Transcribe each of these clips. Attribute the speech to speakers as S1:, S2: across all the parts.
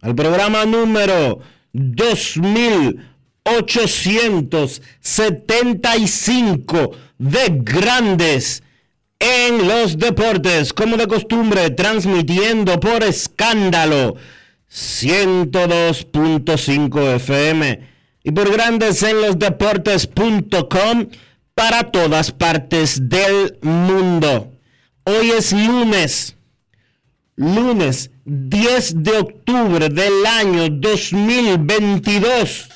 S1: al programa número 2875 de Grandes en los Deportes, como de costumbre, transmitiendo por escándalo 102.5 FM y por Grandes en los Deportes.com para todas partes del mundo. Hoy es lunes, lunes 10 de octubre del año 2022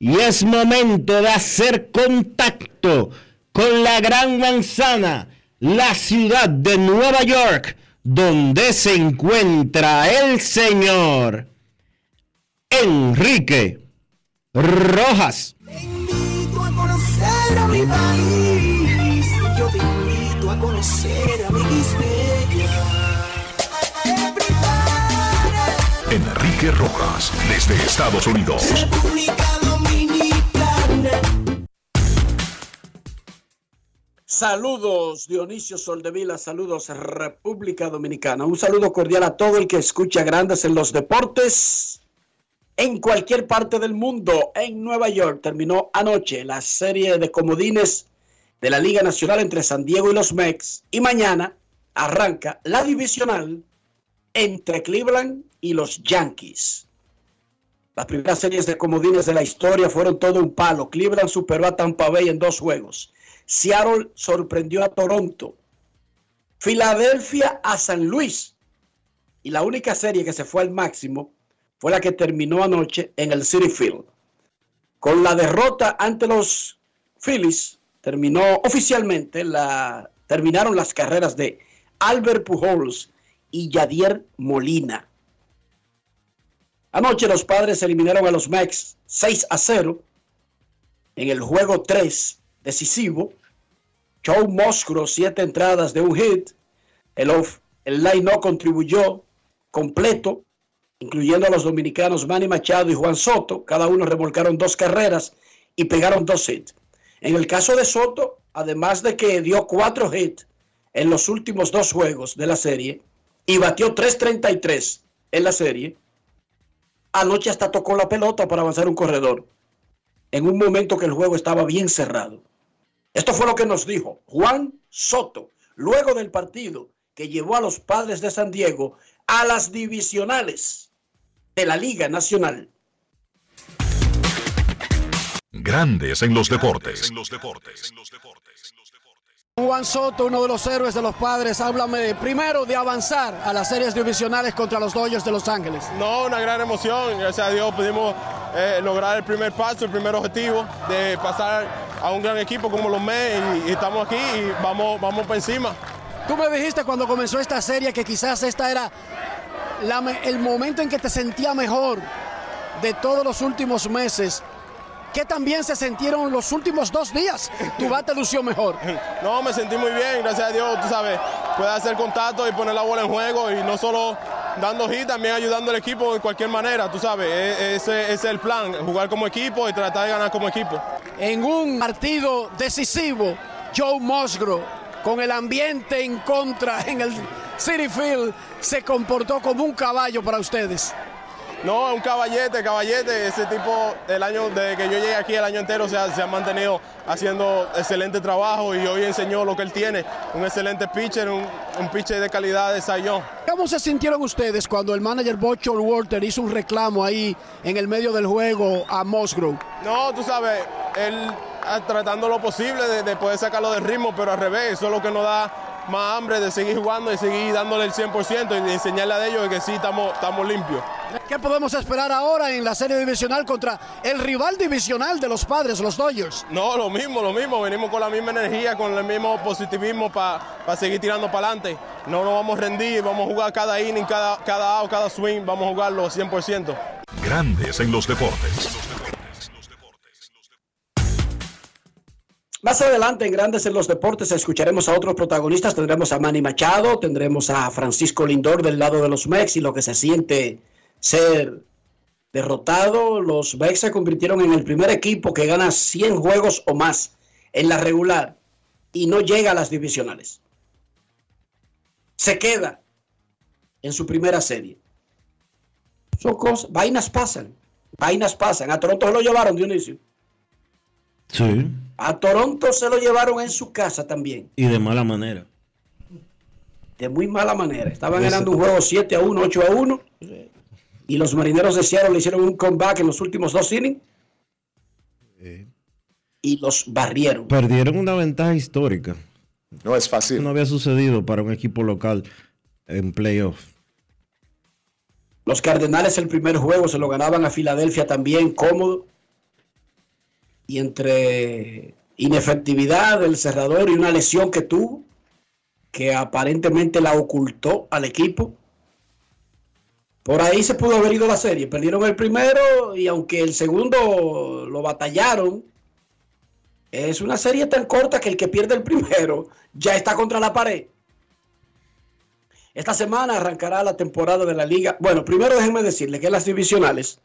S1: y es momento de hacer contacto con la Gran Manzana, la ciudad de Nueva York, donde se encuentra el señor Enrique Rojas.
S2: Te invito a conocer a mi país, yo te invito a conocer
S3: Enrique Rojas, desde Estados Unidos.
S4: Saludos Dionisio Soldevila, saludos República Dominicana. Un saludo cordial a todo el que escucha Grandes en los Deportes en cualquier parte del mundo. En Nueva York terminó anoche la serie de comodines de la Liga Nacional entre San Diego y los Mex y mañana arranca la divisional entre Cleveland y los Yankees. Las primeras series de comodines de la historia fueron todo un palo. Cleveland superó a Tampa Bay en dos juegos. Seattle sorprendió a Toronto. Filadelfia a San Luis. Y la única serie que se fue al máximo fue la que terminó anoche en el City Field. Con la derrota ante los Phillies, terminó oficialmente la, terminaron las carreras de Albert Pujols y Yadier Molina. Anoche los padres eliminaron a los Mex 6 a 0 en el juego 3 decisivo. Joe Moscro, siete entradas de un hit. El, off, el line no contribuyó completo, incluyendo a los dominicanos Manny Machado y Juan Soto. Cada uno remolcaron dos carreras y pegaron dos hits. En el caso de Soto, además de que dio cuatro hits en los últimos dos juegos de la serie y batió 3.33 en la serie, Anoche hasta tocó la pelota para avanzar un corredor. En un momento que el juego estaba bien cerrado. Esto fue lo que nos dijo Juan Soto luego del partido que llevó a los padres de San Diego a las divisionales de la Liga Nacional.
S3: Grandes en los deportes. En los deportes.
S5: Juan Soto, uno de los héroes de los padres, háblame primero de avanzar a las series divisionales contra los Dodgers de Los Ángeles.
S6: No, una gran emoción, gracias a Dios pudimos eh, lograr el primer paso, el primer objetivo de pasar a un gran equipo como los Mets y, estamos aquí y vamos, vamos para encima.
S5: Tú me dijiste cuando comenzó esta serie que quizás esta era el momento en que te sentía mejor de todos los últimos meses ¿Qué también se sintieron los últimos dos días? Tu bate lució mejor.
S6: No, me sentí muy bien, gracias a Dios, tú sabes, puede hacer contacto y poner la bola en juego y no solo dando hit, también ayudando al equipo de cualquier manera, tú sabes, e- ese, ese es el plan, jugar como equipo y tratar de ganar como equipo.
S5: En un partido decisivo, Joe Musgrove, con el ambiente en contra en el City Field, se comportó como un caballo para ustedes.
S6: No, es un caballete, caballete. Ese tipo, el año, desde que yo llegué aquí el año entero, se ha, se ha mantenido haciendo excelente trabajo y hoy enseñó lo que él tiene. Un excelente pitcher, un, un pitcher de calidad de Sayón.
S5: ¿Cómo se sintieron ustedes cuando el manager Bob Walter hizo un reclamo ahí en el medio del juego a Musgrove?
S6: No, tú sabes, él ah, tratando lo posible de, de poder sacarlo del ritmo, pero al revés, eso es lo que nos da más hambre de seguir jugando y seguir dándole el 100% y de enseñarle a ellos de que sí estamos, estamos limpios.
S5: ¿Qué podemos esperar ahora en la serie divisional contra el rival divisional de los padres, los Dodgers?
S6: No, lo mismo, lo mismo. Venimos con la misma energía, con el mismo positivismo para seguir tirando para adelante. No nos vamos a rendir, vamos a jugar cada inning, cada, cada out, cada swing, vamos a jugarlo 100%.
S3: Grandes en los deportes.
S4: Más adelante en Grandes en los Deportes escucharemos a otros protagonistas. Tendremos a Manny Machado, tendremos a Francisco Lindor del lado de los Mex y lo que se siente ser derrotado. Los Mex se convirtieron en el primer equipo que gana 100 juegos o más en la regular y no llega a las divisionales. Se queda en su primera serie. Son cosas, vainas pasan, vainas pasan. A Toronto lo llevaron, Dionisio.
S1: Sí.
S4: A Toronto se lo llevaron en su casa también.
S1: Y de mala manera.
S4: De muy mala manera. Estaban ganando un juego 7 a 1, 8 a 1. Y los marineros de Seattle le hicieron un comeback en los últimos dos innings. Y los barrieron.
S1: Perdieron una ventaja histórica.
S7: No es fácil.
S1: No había sucedido para un equipo local en playoff.
S4: Los Cardenales el primer juego se lo ganaban a Filadelfia también cómodo. Y entre inefectividad del cerrador y una lesión que tuvo, que aparentemente la ocultó al equipo. Por ahí se pudo haber ido la serie. Perdieron el primero y aunque el segundo lo batallaron, es una serie tan corta que el que pierde el primero ya está contra la pared. Esta semana arrancará la temporada de la liga. Bueno, primero déjenme decirle que las divisionales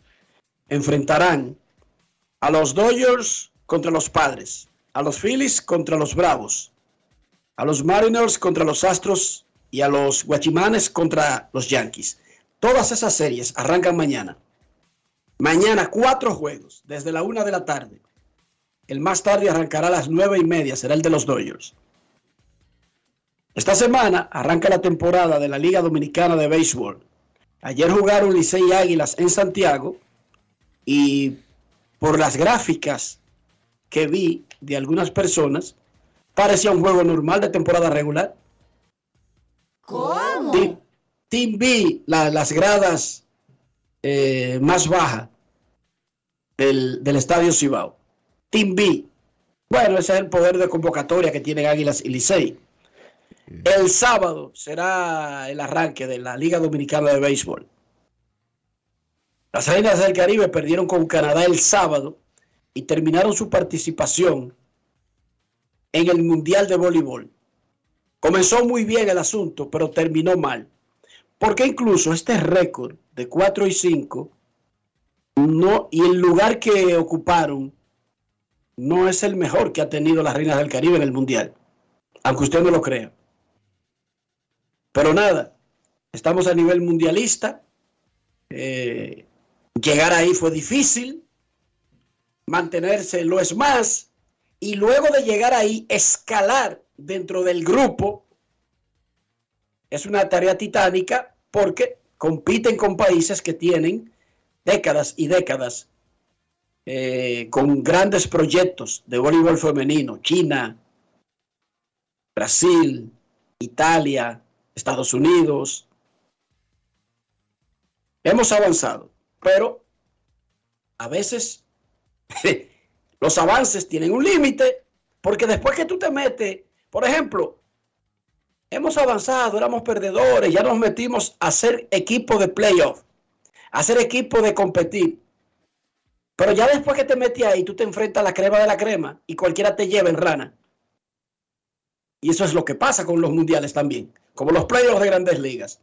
S4: enfrentarán a los Dodgers contra los Padres, a los Phillies contra los Bravos, a los Mariners contra los Astros y a los Guachimanes contra los Yankees. Todas esas series arrancan mañana. Mañana cuatro juegos desde la una de la tarde. El más tarde arrancará a las nueve y media, será el de los Dodgers. Esta semana arranca la temporada de la Liga Dominicana de Béisbol. Ayer jugaron Licey Águilas en Santiago y por las gráficas que vi de algunas personas, parecía un juego normal de temporada regular.
S2: ¿Cómo?
S4: Team, Team B, la- las gradas eh, más bajas del, del Estadio Cibao. Team B. Bueno, ese es el poder de convocatoria que tienen Águilas y Licey. El sábado será el arranque de la Liga Dominicana de Béisbol. Las Reinas del Caribe perdieron con Canadá el sábado y terminaron su participación en el Mundial de Voleibol. Comenzó muy bien el asunto, pero terminó mal. Porque incluso este récord de 4 y 5 no, y el lugar que ocuparon no es el mejor que ha tenido las Reinas del Caribe en el Mundial. Aunque usted no lo crea. Pero nada, estamos a nivel mundialista. Eh, llegar ahí fue difícil. Mantenerse lo es más. Y luego de llegar ahí, escalar dentro del grupo es una tarea titánica porque compiten con países que tienen décadas y décadas eh, con grandes proyectos de voleibol femenino. China, Brasil, Italia, Estados Unidos. Hemos avanzado, pero a veces los avances tienen un límite, porque después que tú te metes, por ejemplo, hemos avanzado, éramos perdedores, ya nos metimos a ser equipo de playoff, a ser equipo de competir. Pero ya después que te metes ahí, tú te enfrentas a la crema de la crema y cualquiera te lleva en rana. Y eso es lo que pasa con los mundiales también, como los playoffs de grandes ligas.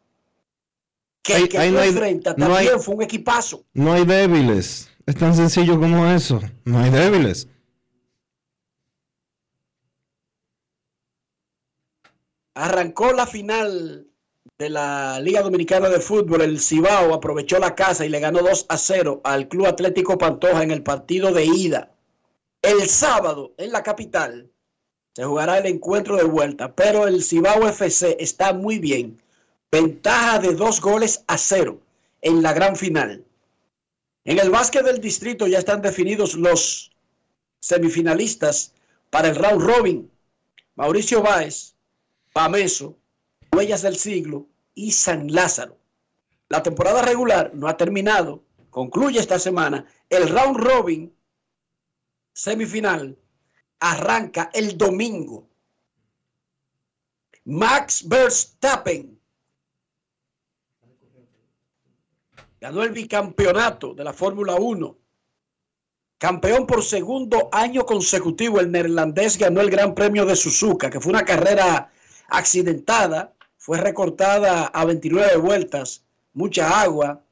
S4: Que el
S1: Ahí-
S4: que
S1: no hay- no hay-
S4: también fue un equipazo.
S1: No hay débiles. Es tan sencillo como eso. No hay débiles.
S4: Arrancó la final de la Liga Dominicana de Fútbol. El Cibao aprovechó la casa y le ganó 2 a 0 al Club Atlético Pantoja en el partido de ida. El sábado en la capital se jugará el encuentro de vuelta, pero el Cibao FC está muy bien. Ventaja de dos goles a cero en la gran final. En el básquet del distrito ya están definidos los semifinalistas para el round robin. Mauricio Báez, Pameso, Huellas del Siglo y San Lázaro. La temporada regular no ha terminado, concluye esta semana. El round robin semifinal arranca el domingo. Max Verstappen ganó el bicampeonato de la Fórmula 1. Campeón por segundo año consecutivo, el neerlandés ganó el Gran Premio de Suzuka, que fue una carrera accidentada, fue recortada a 29 vueltas, mucha agua,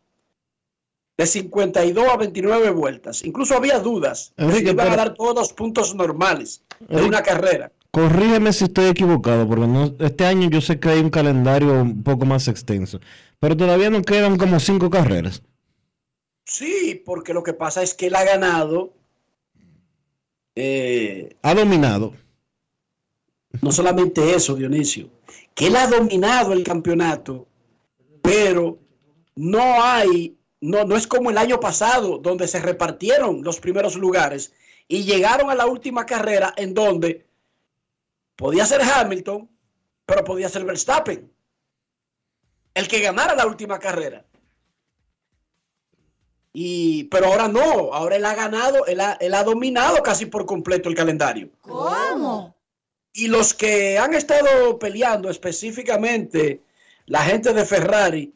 S4: de 52 a 29 vueltas. Incluso había dudas de si
S1: Enrique,
S4: iban a dar todos los puntos normales de
S1: Enrique-
S4: una carrera.
S1: Corrígeme si estoy equivocado, porque no- este año yo sé que hay un calendario un poco más extenso, pero todavía nos quedan como cinco carreras.
S4: Sí, porque lo que pasa es que él ha ganado eh,
S1: Ha dominado.
S4: no solamente eso, Dionisio, que él ha dominado el campeonato, pero no hay, no, no es como el año pasado, donde se repartieron los primeros lugares y llegaron a la última carrera en donde podía ser Hamilton, pero podía ser Verstappen, el que ganara la última carrera. Y, pero ahora no, ahora él ha ganado, él ha, él ha dominado casi por completo el calendario.
S2: ¿Cómo?
S4: Y los que han estado peleando específicamente, la gente de Ferrari,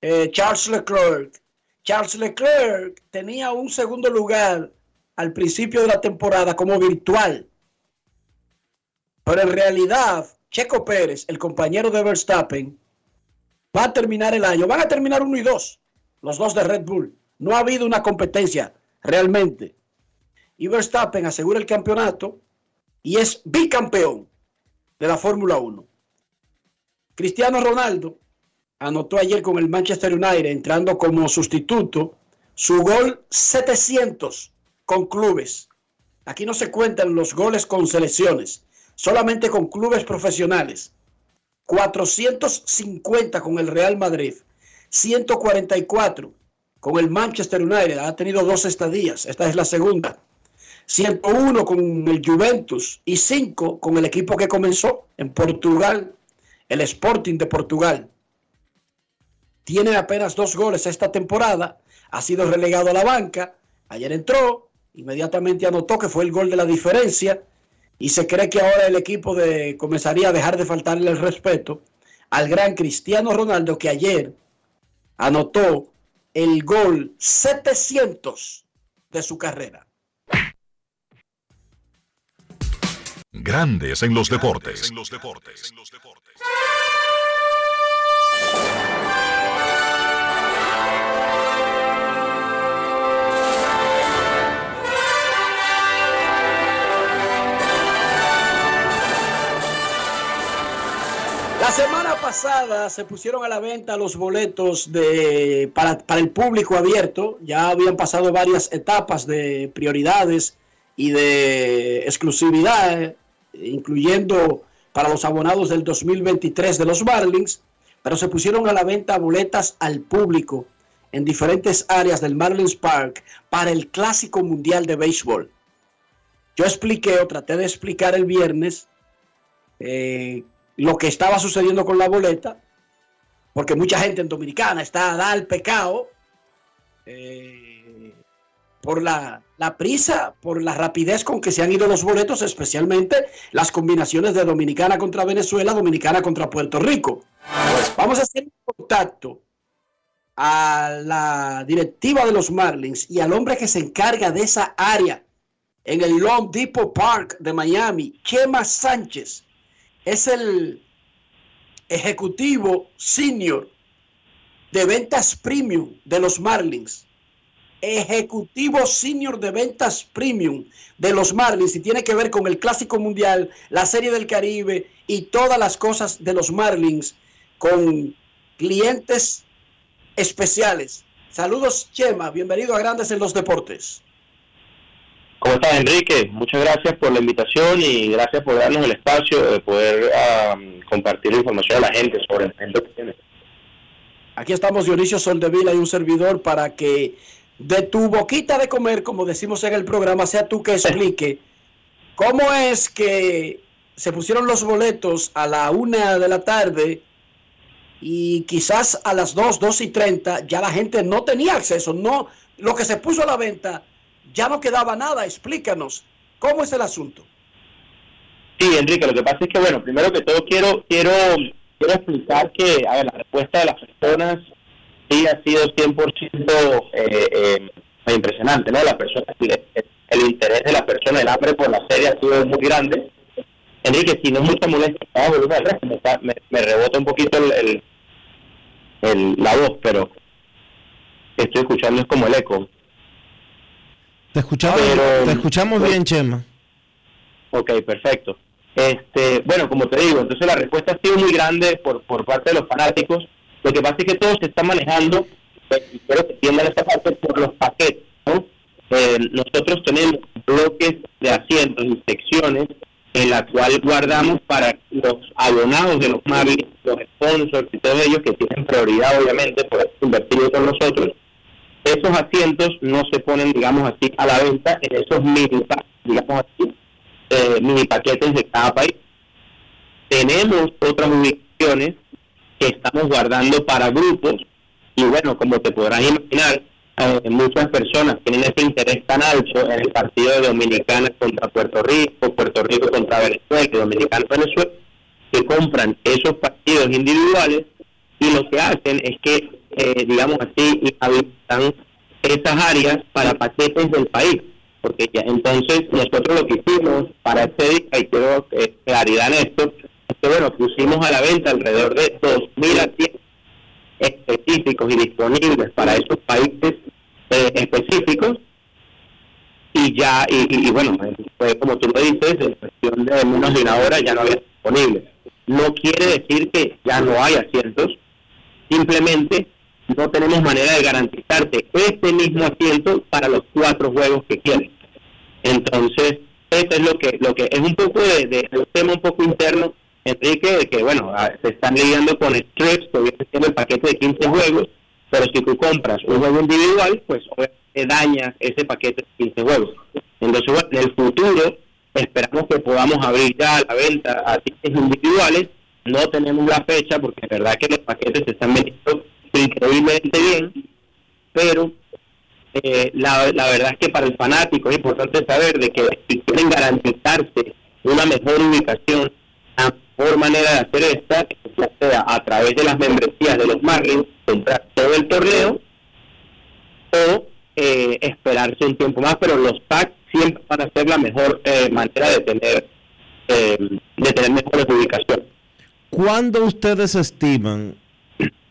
S4: eh, Charles Leclerc. Charles Leclerc tenía un segundo lugar al principio de la temporada como virtual. Pero en realidad, Checo Pérez, el compañero de Verstappen, va a terminar el año. Van a terminar uno y dos, los dos de Red Bull. No ha habido una competencia realmente. Y Verstappen asegura el campeonato y es bicampeón de la Fórmula 1. Cristiano Ronaldo anotó ayer con el Manchester United entrando como sustituto su gol 700 con clubes. Aquí no se cuentan los goles con selecciones, solamente con clubes profesionales. 450 con el Real Madrid, 144 con el Manchester United, ha tenido dos estadías, esta es la segunda. 101 con el Juventus y 5 con el equipo que comenzó en Portugal, el Sporting de Portugal. Tiene apenas dos goles esta temporada, ha sido relegado a la banca, ayer entró, inmediatamente anotó que fue el gol de la diferencia y se cree que ahora el equipo de, comenzaría a dejar de faltarle el respeto al gran Cristiano Ronaldo que ayer anotó el gol 700 de su carrera.
S3: Grandes en los deportes.
S4: La semana pasada se pusieron a la venta los boletos de, para, el público abierto. Ya habían pasado varias etapas de prioridades y de exclusividad, incluyendo para los abonados del 2023 de los Marlins, pero se pusieron a la venta boletas al público en diferentes áreas del Marlins Park para el Clásico Mundial de Béisbol. Yo expliqué o traté de explicar el viernes eh, lo que estaba sucediendo con la boleta, porque mucha gente en Dominicana está dada al pecado eh, por la, prisa, por la rapidez con que se han ido los boletos, especialmente las combinaciones de Dominicana contra Venezuela, Dominicana contra Puerto Rico. Vamos a hacer un contacto a la directiva de los Marlins y al hombre que se encarga de esa área en el Long Depot Park de Miami, Chema Sánchez, es el ejecutivo senior de ventas premium de los Marlins. Ejecutivo senior de ventas premium de los Marlins y tiene que ver con el Clásico Mundial, la Serie del Caribe y todas las cosas de los Marlins con clientes especiales. Saludos, Chema. Bienvenido a Grandes en los Deportes.
S7: ¿Cómo estás, Enrique? Muchas gracias por la invitación y gracias por darnos el espacio de poder um, compartir información a la gente sobre el evento que tiene.
S4: Aquí estamos Dionisio Soldevila y un servidor para que de tu boquita de comer, como decimos en el programa, sea tú que explique cómo es que se pusieron los boletos a la una de la tarde y quizás a las dos, dos y treinta ya la gente no tenía acceso, no, lo que se puso a la venta ya no quedaba nada. Explícanos, ¿cómo es el asunto?
S7: Sí, Enrique, lo que pasa es que, bueno, primero que todo quiero quiero quiero explicar que a ver, la respuesta de las personas sí ha sido 100% eh, eh, impresionante, ¿no? La persona, el, interés de la persona, el hambre por la serie ha sido muy grande. Enrique, si no es mucha molestia, me, me, rebota un poquito el, la voz, pero estoy escuchando es como el eco.
S1: Te escuchamos, te escuchamos bien, Chema.
S7: Ok, perfecto. Este, bueno, como te digo, entonces la respuesta ha sido muy grande por, por parte de los fanáticos. Lo que pasa es que todo se está manejando, pues, y quiero que entiendan esta parte, por los paquetes. ¿no? Eh, nosotros tenemos bloques de asientos y secciones en la cual guardamos para los abonados de los Marlins, los sponsors y todos ellos que tienen prioridad obviamente por invertir con nosotros. Esos asientos no se ponen, digamos así, a la venta en esos mini, digamos así, eh, mini paquetes de cada país. Tenemos otras ubicaciones que estamos guardando para grupos y bueno, como te podrás imaginar, eh, muchas personas tienen ese interés tan alto en el partido de Dominicana contra Puerto Rico, Puerto Rico contra Venezuela, Dominicana Venezuela, que compran esos partidos individuales y lo que hacen es que, eh, digamos así, habitan esas áreas para paquetes del país porque ya entonces nosotros lo que hicimos para este día, y quiero eh, claridad en esto, es que bueno, pusimos a la venta alrededor de 2.000 asientos específicos y disponibles para esos países eh, específicos y ya, y, bueno, pues como tú lo dices, en cuestión de menos de una hora ya no había disponible. No quiere decir que ya no hay asientos, simplemente no tenemos manera de garantizarte este mismo asiento para los cuatro juegos que quieres. Entonces, eso es lo que lo que es un poco de, un tema un poco interno, Enrique, de que, bueno, ah, se están lidiando con strips, viene siendo el paquete de 15 juegos, pero si tú compras un juego individual, pues te dañas ese paquete de 15 juegos. Entonces, bueno, en el futuro esperamos que podamos abrir ya la venta a tickets individuales. No tenemos la fecha porque es verdad que los paquetes se están vendiendo increíblemente bien, pero eh, la, la, verdad es que para el fanático es importante saber de que si quieren garantizarse una mejor ubicación, la mejor manera de hacer esta, ya sea a través de las membresías de los Marlins, comprar todo el torneo, o eh, esperarse un tiempo más, pero los packs siempre van a ser la mejor eh, manera de tener de tener mejores ubicaciones.
S1: ¿Cuándo ustedes estiman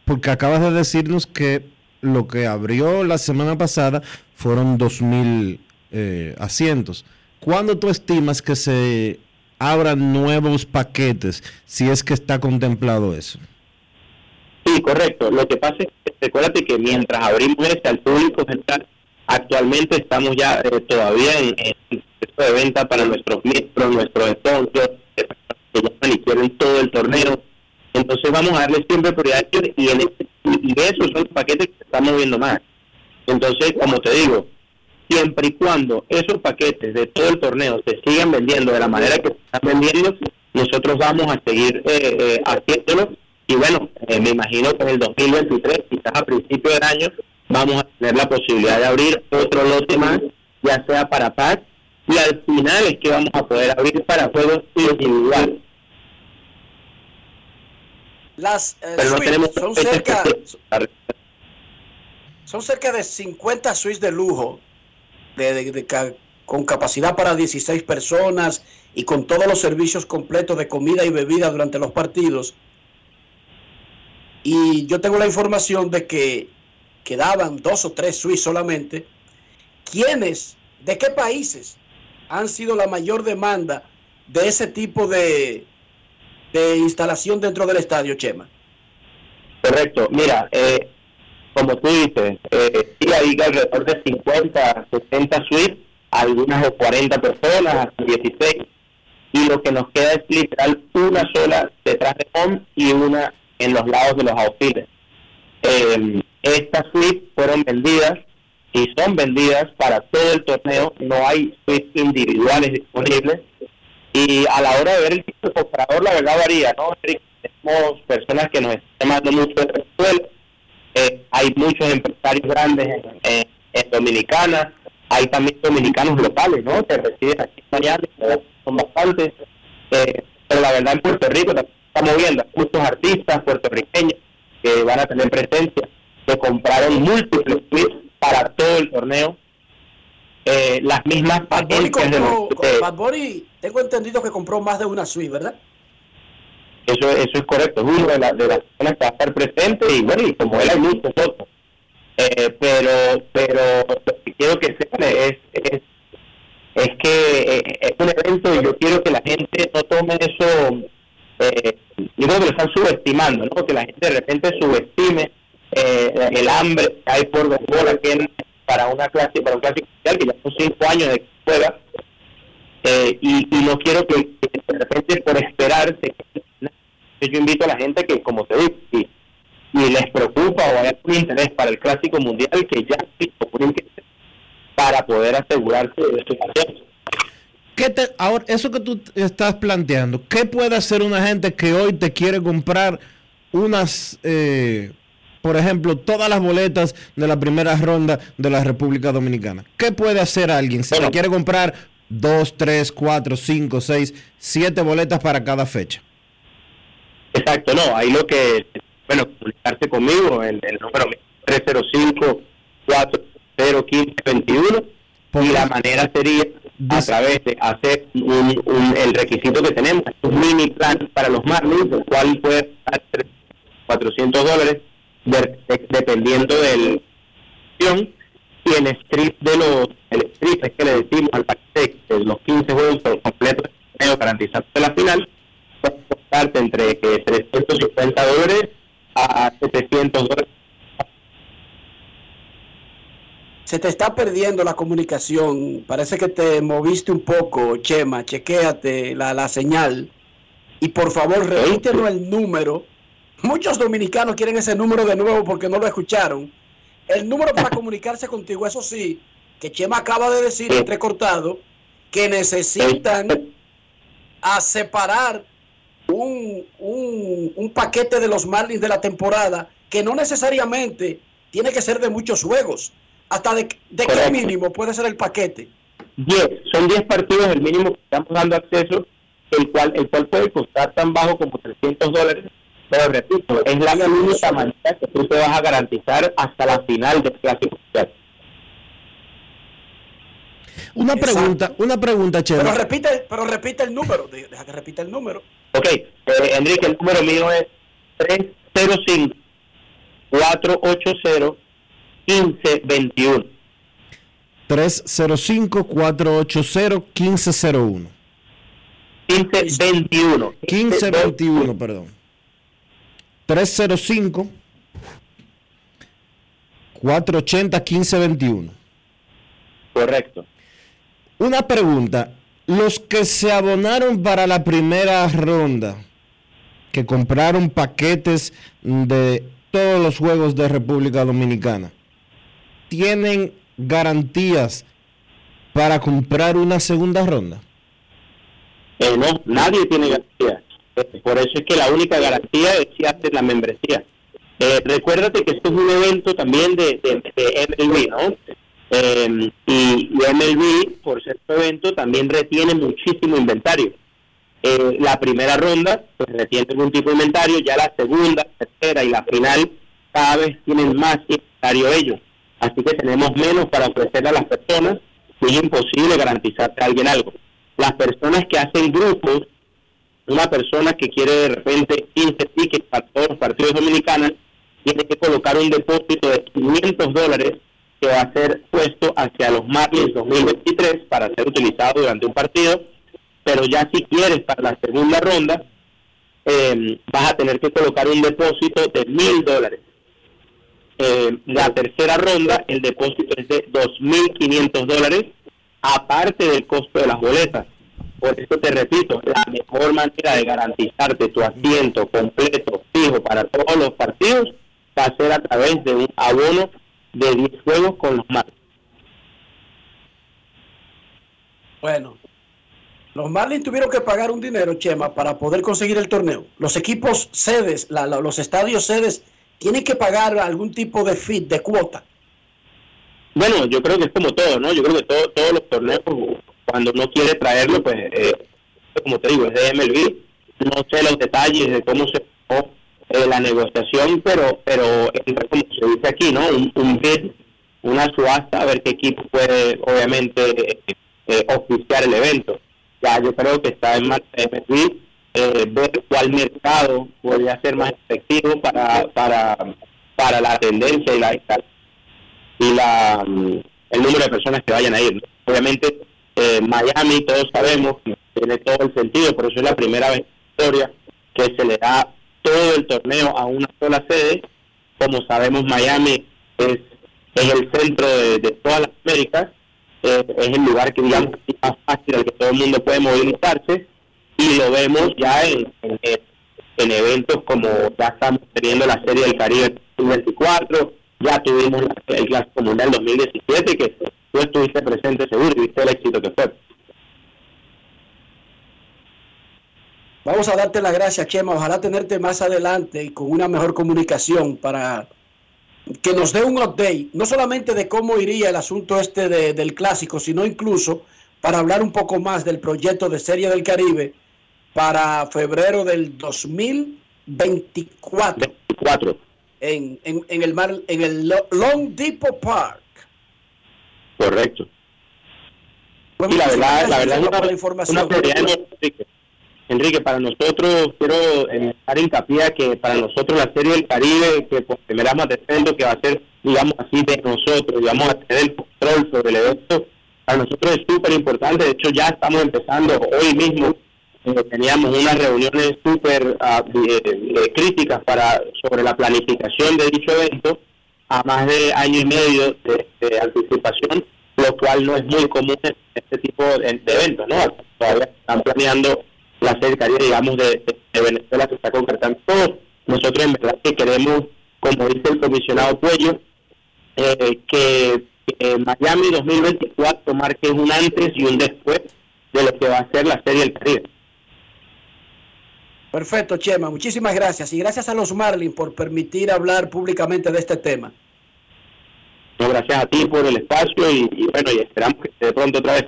S1: porque acabas de decirnos que lo que abrió la semana pasada fueron 2.000 eh, asientos. ¿Cuándo tú estimas que se abran nuevos paquetes, si es que está contemplado eso?
S7: Sí, correcto. Lo que pasa es que recuérdate que mientras abrimos este al público actualmente estamos ya eh, todavía en, proceso de venta para nuestros miembros, nuestros sponsors, que ya quieren todo el torneo entonces vamos a darle siempre prioridad y, en y esos son los paquetes que se están moviendo más. Entonces, como te digo, siempre y cuando esos paquetes de todo el torneo se sigan vendiendo de la manera que se están vendiendo, nosotros vamos a seguir eh, eh haciéndolo. Y bueno, eh, me imagino que en el 2023, quizás a principio del año, vamos a tener la posibilidad de abrir otro lote más, ya sea para paz, y al final es que vamos a poder abrir para juegos individuales.
S4: Las eh, son cerca. Son cerca de 50 suites de lujo, de, de- de ca- con capacidad para 16 personas y con todos los servicios completos de comida y bebida durante los partidos. Y yo tengo la información de que quedaban dos o tres suites solamente. ¿Quiénes, de qué países han sido la mayor demanda de ese tipo de, de instalación dentro del estadio, Chema?
S7: Correcto. Mira, eh, como tú dices, eh, sí hay alrededor de 50, 60 suites, algunas de 40 personas, hasta 16. Y lo que nos queda es literal una sola detrás de home y una en los lados de los outfields. Eh, estas suites fueron vendidas y son vendidas para todo el torneo. No hay suites individuales disponibles. Y a la hora de ver el tipo comprador, la verdad varía, ¿no? Tenemos personas que nos están llamando mucho de. Eh, hay muchos empresarios grandes en, Dominicana. Hay también dominicanos locales, ¿no? Que residen aquí en son bastantes. Eh, pero la verdad en Puerto Rico también moviendo. Hay muchos artistas puertorriqueños que van a tener presencia, que compraron múltiples suites para todo el torneo. Eh, las mismas
S4: Bad Bunny, compró,
S7: los- de-
S4: Bad Bunny, tengo entendido que compró más de una suite, ¿verdad?
S7: Eso, eso es correcto, es uno de, la- de las personas que va a estar presente y bueno, y como él hay muchos otros. Eh, pero pero lo que quiero que sepan es, es, es que eh, es un evento y yo quiero que la gente no tome eso, eh, yo creo que lo están subestimando, ¿no? que la gente de repente subestime eh, el hambre que hay por en- para una clase, para un clásico mundial que ya son cinco años de que juega eh, y, y no quiero que, de repente por esperarse yo invito a la gente que como te digo si les preocupa o hay algún interés para el clásico mundial que ya para poder asegurarse de su asiento.
S1: ¿Qué ahora, eso que tú estás planteando, ¿qué puede hacer una gente que hoy te quiere comprar unas, eh, por ejemplo, todas las boletas de la primera ronda de la República Dominicana? ¿Qué puede hacer alguien si
S7: Bueno.
S1: te quiere comprar dos, tres, cuatro, cinco, seis, siete boletas para cada fecha?
S7: Exacto, no, ahí lo que, bueno, comunicarse conmigo, el, el número 305-415-21 y la manera sería a través de hacer un, un- el requisito que tenemos, un mini plan para los Marlins, el cual puede costar 400 dólares de- de- dependiendo del y en strip de los el strip es que le decimos al paquete de los 15 juegos del torneo garantizando la final puede costarte entre eh, 350 dólares a 700 dólares
S4: Se te está perdiendo la comunicación. Parece que te moviste un poco, Chema. Chequéate la, la señal. Y por favor, repítenos el número. Muchos dominicanos quieren ese número de nuevo porque no lo escucharon. El número para comunicarse contigo, eso sí, que Chema acaba de decir entrecortado, que necesitan a separar un, un, un paquete de los Marlins de la temporada que no necesariamente tiene que ser de muchos juegos. ¿Hasta de, de qué mínimo puede ser el paquete?
S7: 10, son 10 partidos el mínimo que estamos dando acceso, el cual el cual puede costar tan bajo como 300 dólares, pero repito, es la única manera que tú te vas a garantizar hasta la final del Clásico Mundial.
S1: Una
S4: Exacto.
S1: pregunta, una pregunta,
S4: Pero
S1: Chema.
S4: repite, pero repite el número. De- Deja que repita el número.
S7: Ok, eh, Enrique, el número mío es 305-480-1521.
S1: 305-480-1501.
S7: 1521.
S1: 1521, perdón. 305 480 1521.
S7: Correcto.
S1: Una pregunta, los que se abonaron para la primera ronda, que compraron paquetes de todos los juegos de República Dominicana, ¿tienen garantías para comprar una segunda ronda?
S7: Eh, no, nadie tiene garantía. Por eso es que la única garantía es si haces la membresía. Eh, recuérdate que esto es un evento también de, MLB, ¿no? Eh, y, MLB, por ser su evento, también retiene muchísimo inventario. La primera ronda, pues retiene algún tipo de inventario, ya la segunda, tercera y la final, cada vez tienen más inventario ellos. así que tenemos menos para ofrecerle a las personas y es imposible garantizarle a alguien algo. Las personas que hacen grupos, una persona que quiere de repente 15 tickets para todos los partidos dominicanos, tiene que colocar un depósito de 500 dólares que va a ser puesto hacia los Marlins 2023 para ser utilizado durante un partido, pero ya si quieres para la segunda ronda, eh, vas a tener que colocar un depósito de mil dólares. Eh, la tercera ronda, el depósito es de 2.500 dólares, aparte del costo de las boletas. Por eso te repito, la mejor manera de garantizarte tu asiento completo, fijo para todos los partidos, va a ser a través de un abono de 10 juegos con los Marlins.
S4: Bueno, los Marlins tuvieron que pagar un dinero, Chema, para poder conseguir el torneo. Los equipos sedes, la- la- los estadios sedes, tienen que pagar algún tipo de fee, de cuota.
S7: Bueno, yo creo que es como todo, ¿no? Yo creo que todo, todos los torneos, cuando uno quiere traerlo, pues, eh, como te digo, es de MLB. No sé los detalles de cómo se eh, la negociación, pero pero como se dice aquí, ¿no? Un, un una subasta, a ver qué equipo puede, obviamente, eh, eh, oficiar el evento. Ya yo creo que está en MLB, eh, ver cuál mercado podría ser más efectivo para, para, para la tendencia y la, y la mm, el número de personas que vayan a ir. Obviamente, eh, Miami, todos sabemos, tiene todo el sentido, por eso es la primera vez en la historia que se le da todo el torneo a una sola sede. Como sabemos, Miami es, es el centro de, de todas las Américas, eh, es el lugar que, digamos, es más fácil al que todo el mundo puede movilizarse, y lo vemos ya en, en, en eventos como ya estamos teniendo la Serie del Caribe 2024, ya tuvimos el Clásico Mundial 2017, que tú estuviste presente seguro y viste el éxito que fue.
S4: Vamos a darte las gracias, Chema. Ojalá tenerte más adelante y con una mejor comunicación para que nos dé un update, no solamente de cómo iría el asunto este de- del clásico, sino incluso para hablar un poco más del proyecto de Serie del Caribe para febrero del 2024
S7: 24,
S4: en, en, en el mar, en el Lo- Long Depot Park.
S7: Correcto.
S4: Pues
S7: Y la verdad, la verdad es una,
S4: la información.
S7: una prioridad Enrique. Enrique, para nosotros, quiero eh, dar hincapié a que para nosotros la Serie del Caribe, que por primera vez defendo, que va a ser, digamos así, de nosotros, digamos, a tener el control sobre el evento, para nosotros es súper importante. De hecho, ya estamos empezando hoy mismo. eh, teníamos unas reuniones súper eh, eh, críticas para sobre la planificación de dicho evento a más de año y medio de, anticipación, lo cual no es muy común en este tipo de, de eventos, ¿no? Todavía están planeando la serie Caribe, digamos, de, Venezuela, se está concretando todo. Nosotros en verdad que queremos, como dice el comisionado Cuello, eh, que, que Miami 2024 marque un antes y un después de lo que va a ser la serie del Caribe.
S4: Perfecto, Chema. Muchísimas gracias. Y gracias a los Marlins por permitir hablar públicamente de este tema.
S7: No, gracias a ti por el espacio y, y bueno, y esperamos que esté pronto otra vez.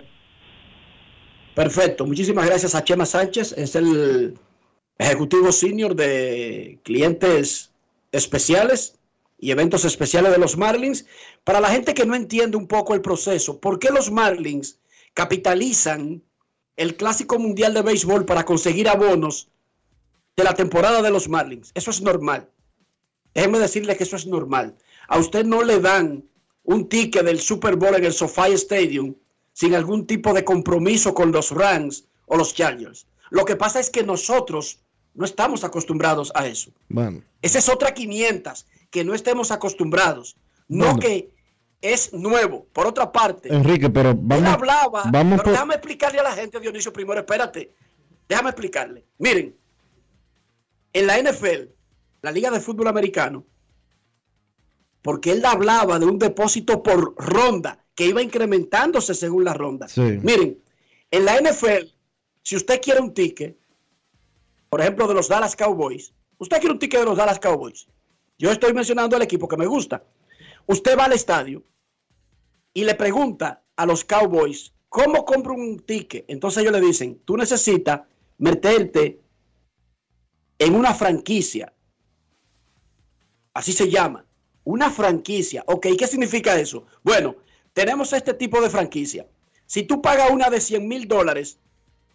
S4: Perfecto. Muchísimas gracias a Chema Sánchez. Es el ejecutivo senior de clientes especiales y eventos especiales de los Marlins. Para la gente que no entiende un poco el proceso, ¿por qué los Marlins capitalizan el Clásico Mundial de Béisbol para conseguir abonos de la temporada de los Marlins? Eso es normal. Déjeme decirle que eso es normal. A usted no le dan un ticket del Super Bowl en el SoFi Stadium sin algún tipo de compromiso con los Rams o los Chargers. Lo que pasa es que nosotros no estamos acostumbrados a eso.
S1: Bueno,
S4: Esa es otra 500 que no estemos acostumbrados. No
S1: Bueno.
S4: que es nuevo. Por otra parte,
S1: Enrique, pero
S4: él
S1: vamos,
S4: hablaba,
S1: vamos
S4: pero
S1: por-
S4: déjame explicarle a la gente, Dionisio, primero, espérate. Déjame explicarle. Miren, en la NFL, la Liga de Fútbol Americano, porque él hablaba de un depósito por ronda que iba incrementándose según la ronda.
S1: Sí.
S4: Miren, en la NFL, si usted quiere un ticket, por ejemplo, de los Dallas Cowboys, usted quiere un ticket de los Dallas Cowboys. Yo estoy mencionando al equipo que me gusta. Usted va al estadio y le pregunta a los Cowboys, ¿cómo compro un ticket? Entonces ellos le dicen, tú necesitas meterte en una franquicia, así se llama, una franquicia. Ok, ¿qué significa eso? Bueno, tenemos este tipo de franquicia. Si tú pagas una de 100 mil dólares,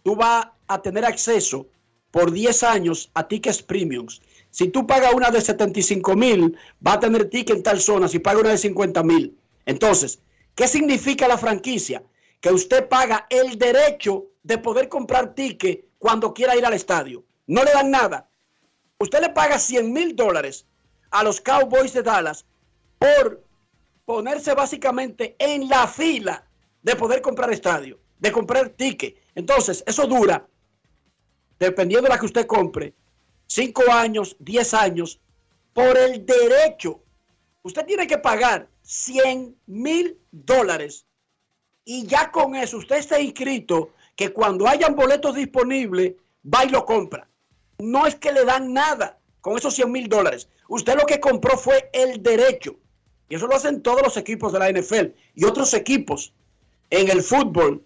S4: tú vas a tener acceso por 10 años a tickets premiums. Si tú pagas una de 75 mil, va a tener ticket en tal zona. Si paga una de 50 mil. Entonces, ¿qué significa la franquicia? Que usted paga el derecho de poder comprar ticket cuando quiera ir al estadio. No le dan nada. Usted le paga 100 mil dólares a los Cowboys de Dallas por ponerse básicamente en la fila de poder comprar estadio, de comprar ticket. Entonces, eso dura, dependiendo de la que usted compre, 5 años, 10 años, por el derecho. Usted tiene que pagar 100 mil dólares y ya con eso usted está inscrito que cuando hayan boletos disponibles, va y lo compra. No es que le dan nada con esos 100 mil dólares. Usted lo que compró fue el derecho. Y eso lo hacen todos los equipos de la NFL y otros equipos en el fútbol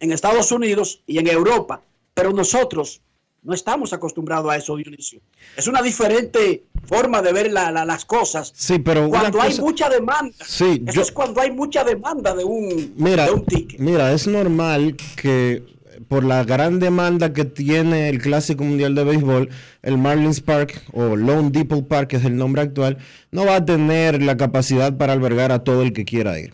S4: en Estados Unidos y en Europa. Pero nosotros no estamos acostumbrados a eso, Dionisio. Es una diferente forma de ver la- la- las cosas.
S1: Sí, pero
S4: cuando hay
S1: cosa-
S4: mucha demanda.
S1: Sí,
S4: eso
S1: yo-
S4: es cuando hay mucha demanda de un,
S1: Mira,
S4: de un ticket.
S1: mira, es normal que por la gran demanda que tiene el Clásico Mundial de Béisbol, el Marlins Park o Lone Depot Park, que es el nombre actual, no va a tener la capacidad para albergar a todo el que quiera ir.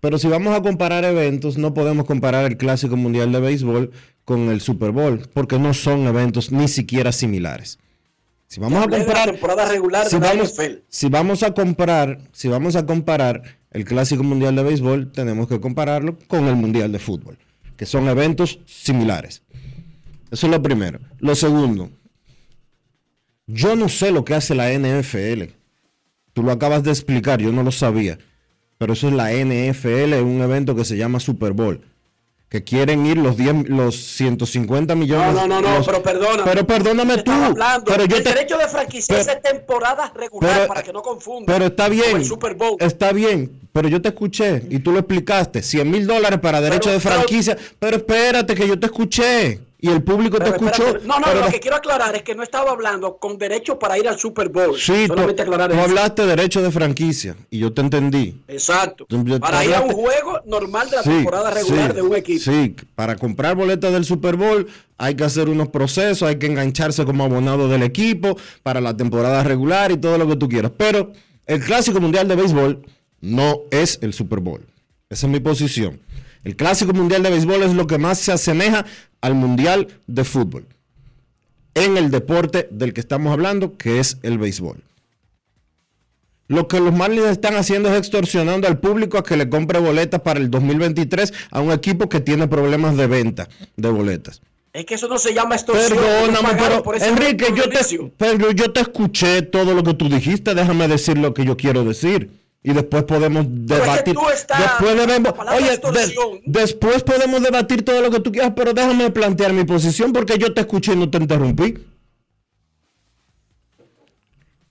S1: Pero si vamos a comparar eventos, no podemos comparar el Clásico Mundial de Béisbol con el Super Bowl, porque no son eventos ni siquiera similares. Si vamos a
S4: temporada regular
S1: si
S4: de
S1: vamos, si vamos a comparar, si vamos a comparar el Clásico Mundial de Béisbol, tenemos que compararlo con el Mundial de Fútbol, que son eventos similares. Eso es lo primero. Lo segundo, yo no sé lo que hace la NFL. Tú lo acabas de explicar, yo no lo sabía. Pero eso es la NFL, un evento que se llama Super Bowl. Que quieren ir los 10, los 150
S4: No,
S1: millones.
S4: no, no, no,
S1: los-
S4: pero perdóname.
S1: Pero perdóname tú. Pero yo
S4: el
S1: te-
S4: derecho de franquicia es temporada regular
S1: pero-
S4: para que no confundan.
S1: Pero está bien.
S4: el Super Bowl.
S1: Está bien. Pero yo te escuché y tú lo explicaste. 100 mil dólares para derecho
S4: Pero-
S1: de franquicia. Pero, espérate que yo te escuché. Y el público te escuchó.
S4: no, no,
S1: pero
S4: lo
S1: la-
S4: que quiero aclarar es que no estaba hablando con derecho para ir al Super Bowl.
S1: Sí, tú,
S4: Solamente aclarar
S1: tú
S4: eso.
S1: hablaste de derecho de franquicia. Y yo te entendí.
S4: Exacto.
S1: Tú- tú
S4: Para ir a un juego normal de la
S1: Sí,
S4: temporada regular
S1: sí,
S4: de un equipo.
S1: Sí, para comprar boletas del Super Bowl hay que hacer unos procesos, hay que engancharse como abonado del equipo para la temporada regular y todo lo que tú quieras. Pero el Clásico Mundial de Béisbol no es el Super Bowl. Esa es mi posición. El Clásico Mundial de Béisbol es lo que más se asemeja al Mundial de Fútbol. En el deporte del que estamos hablando, que es el béisbol. Lo que los Marlins están haciendo es extorsionando al público a que le compre boletas para el 2023 a un equipo que tiene problemas de venta de boletas.
S4: Es que eso no se llama extorsión.
S1: Perdóname, pero
S4: por
S1: Enrique, yo te, pero yo te escuché todo lo que tú dijiste, déjame decir lo que yo quiero decir. Y después podemos
S4: Pero es que
S1: debatir. después debemos- oye, de- después podemos debatir todo lo que tú quieras, pero déjame plantear mi posición porque yo te escuché y no te interrumpí.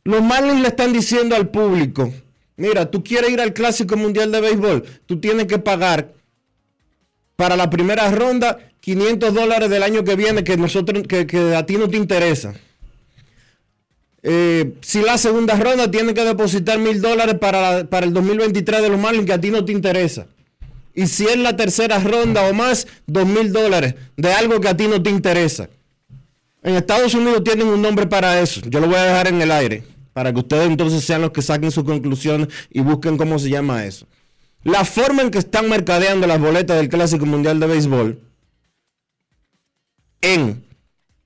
S1: Los Marlins le están diciendo al público, mira, tú quieres ir al Clásico Mundial de Béisbol, tú tienes que pagar para la primera ronda 500 dólares del año que viene que, nosotros, que, que a ti no te interesa. Eh, si la segunda ronda tienes que depositar mil dólares para, para el 2023 de los Marlins que a ti no te interesa. Y si es la tercera ronda o más, dos mil dólares de algo que a ti no te interesa. En Estados Unidos tienen un nombre para eso. Yo lo voy a dejar en el aire. Para que ustedes entonces sean los que saquen sus conclusiones y busquen cómo se llama eso. La forma en que están mercadeando las boletas del Clásico Mundial de Béisbol en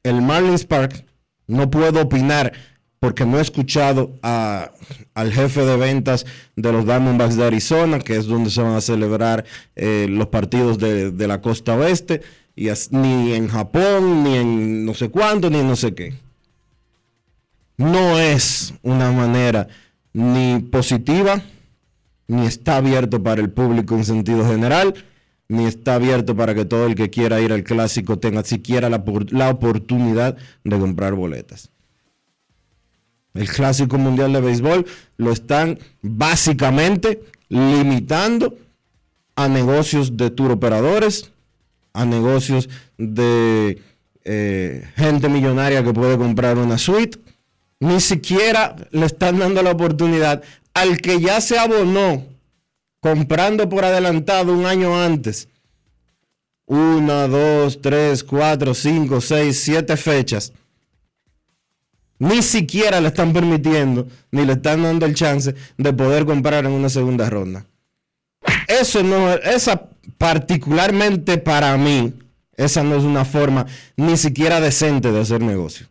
S1: el Marlins Park, no puedo opinar porque no he escuchado a- al jefe de ventas de los Diamondbacks de Arizona, que es donde se van a celebrar eh, los partidos de, la costa oeste, y as- ni en Japón, ni en no sé cuánto, ni en no sé qué. No es una manera ni positiva, ni está abierto para el público en sentido general, ni está abierto para que todo el que quiera ir al clásico tenga siquiera la oportunidad de comprar boletas. El clásico mundial de béisbol lo están básicamente limitando a negocios de tour operadores, a negocios de eh, gente millonaria que puede comprar una suite Ni siquiera le están dando la oportunidad al que ya se abonó comprando por adelantado un año antes. Una, dos, tres, cuatro, cinco, seis, siete fechas. Ni siquiera le están permitiendo, ni le están dando el chance de poder comprar en una segunda ronda. Eso no, esa particularmente para mí, esa no es una forma ni siquiera decente de hacer negocio.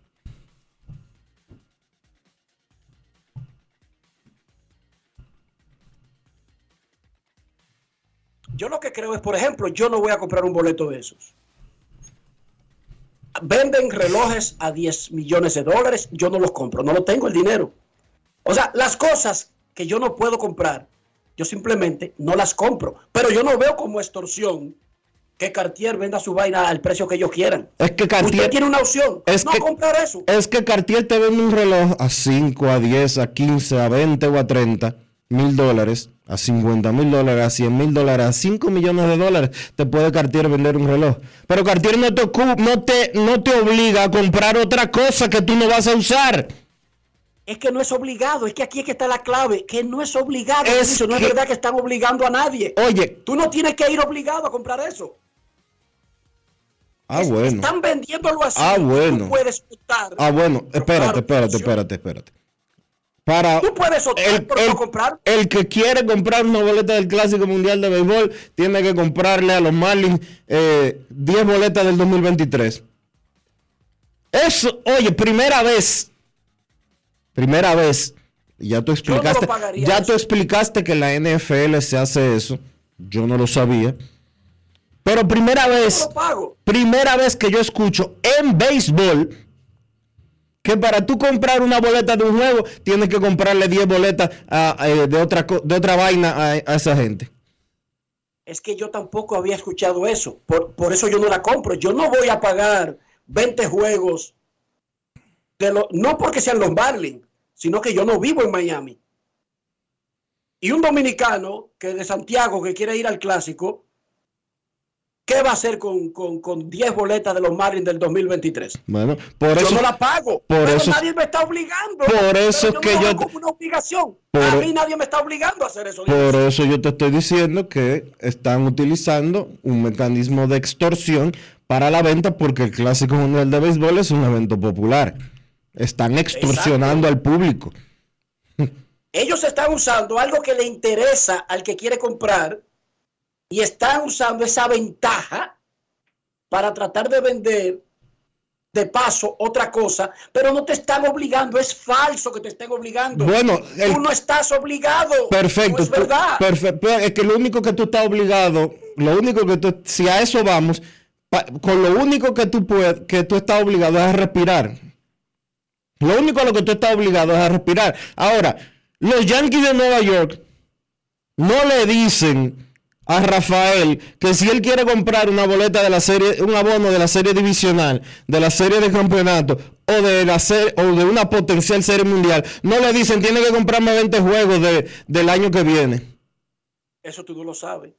S4: Yo lo que creo es, por ejemplo, yo no voy a comprar un boleto de esos. Venden relojes a 10 millones de dólares, yo no los compro, no lo tengo el dinero. O sea, las cosas que yo no puedo comprar, yo simplemente no las compro. Pero yo no veo como extorsión que Cartier venda su vaina al precio que ellos quieran.
S1: Es que Cartier
S4: Usted tiene una opción,
S1: es
S4: no
S1: que-
S4: comprar eso.
S1: Es que Cartier te vende un reloj a 5, a 10, a 15, a 20 o a 30 mil dólares, a 50 mil dólares, a 100 mil dólares, a 5 millones de dólares, te puede Cartier vender un reloj. Pero Cartier no te, no te, no te obliga a comprar otra cosa que tú no vas a usar.
S4: Es que no es obligado, es que aquí es que está la clave, que no es obligado.
S1: Es
S4: Mauricio, no es verdad que están obligando a nadie.
S1: Oye,
S4: Tú no tienes que ir obligado a comprar eso.
S1: ah
S4: Es-
S1: bueno.
S4: Están vendiéndolo así.
S1: Ah, bueno.
S4: Tú puedes optar.
S1: Ah bueno, espérate, espérate, espérate, espérate. Para
S4: Tú puedes optar
S1: el,
S4: por
S1: el-
S4: no comprar.
S1: el que quiere comprar una boleta del Clásico Mundial de Béisbol tiene que comprarle a los Marlins eh, 10 boletas del 2023. Eso, oye, primera vez. Primera vez. Ya tú explicaste.
S4: pagaría
S1: ya
S4: eso.
S1: tú explicaste que la NFL se hace eso. Yo no lo sabía. Pero primera vez
S4: lo pago.
S1: primera vez que yo escucho en béisbol que para tú comprar una boleta de un juego tienes que comprarle 10 boletas a- de, otra, de otra vaina a, a esa gente.
S4: Es que yo tampoco había escuchado eso. Por, por eso yo no la compro. Yo no voy a pagar 20 juegos. De lo- no porque sean los Marlins, sino que yo no vivo en Miami. Y un dominicano que de Santiago que quiere ir al clásico, ¿qué va a hacer con, con, con 10 boletas de los Marlins del 2023?
S1: Bueno, por
S4: yo
S1: eso,
S4: no la pago.
S1: por
S4: pero
S1: eso-
S4: nadie me está obligando.
S1: por eso es que
S4: no
S1: yo
S4: como una obligación.
S1: por-
S4: a mí nadie me está obligando a hacer eso.
S1: por eso yo te estoy diciendo que están utilizando un mecanismo de extorsión para la venta porque el Clásico Mundial de Béisbol es un evento popular. Están extorsionando al público.
S4: Ellos están usando algo que le interesa al que quiere comprar y están usando esa ventaja para tratar de vender de paso otra cosa, pero no te están obligando, es falso que te estén obligando.
S1: Bueno, el-
S4: tú no estás obligado.
S1: Perfecto,
S4: No es verdad.
S1: perfecto. Es que lo único que tú estás obligado, lo único que tú, si a eso vamos, pa- con lo único que tú puedes, que tú estás obligado es a respirar. Lo único a lo que tú estás obligado es a respirar. Ahora, los Yankees de Nueva York no le dicen a Rafael que si él quiere comprar una boleta de la serie, un abono de la serie divisional, de la serie de campeonato o de la o de una potencial serie mundial, no le dicen tiene que comprarme 20 juegos de- del año que viene.
S4: Eso tú no lo sabes.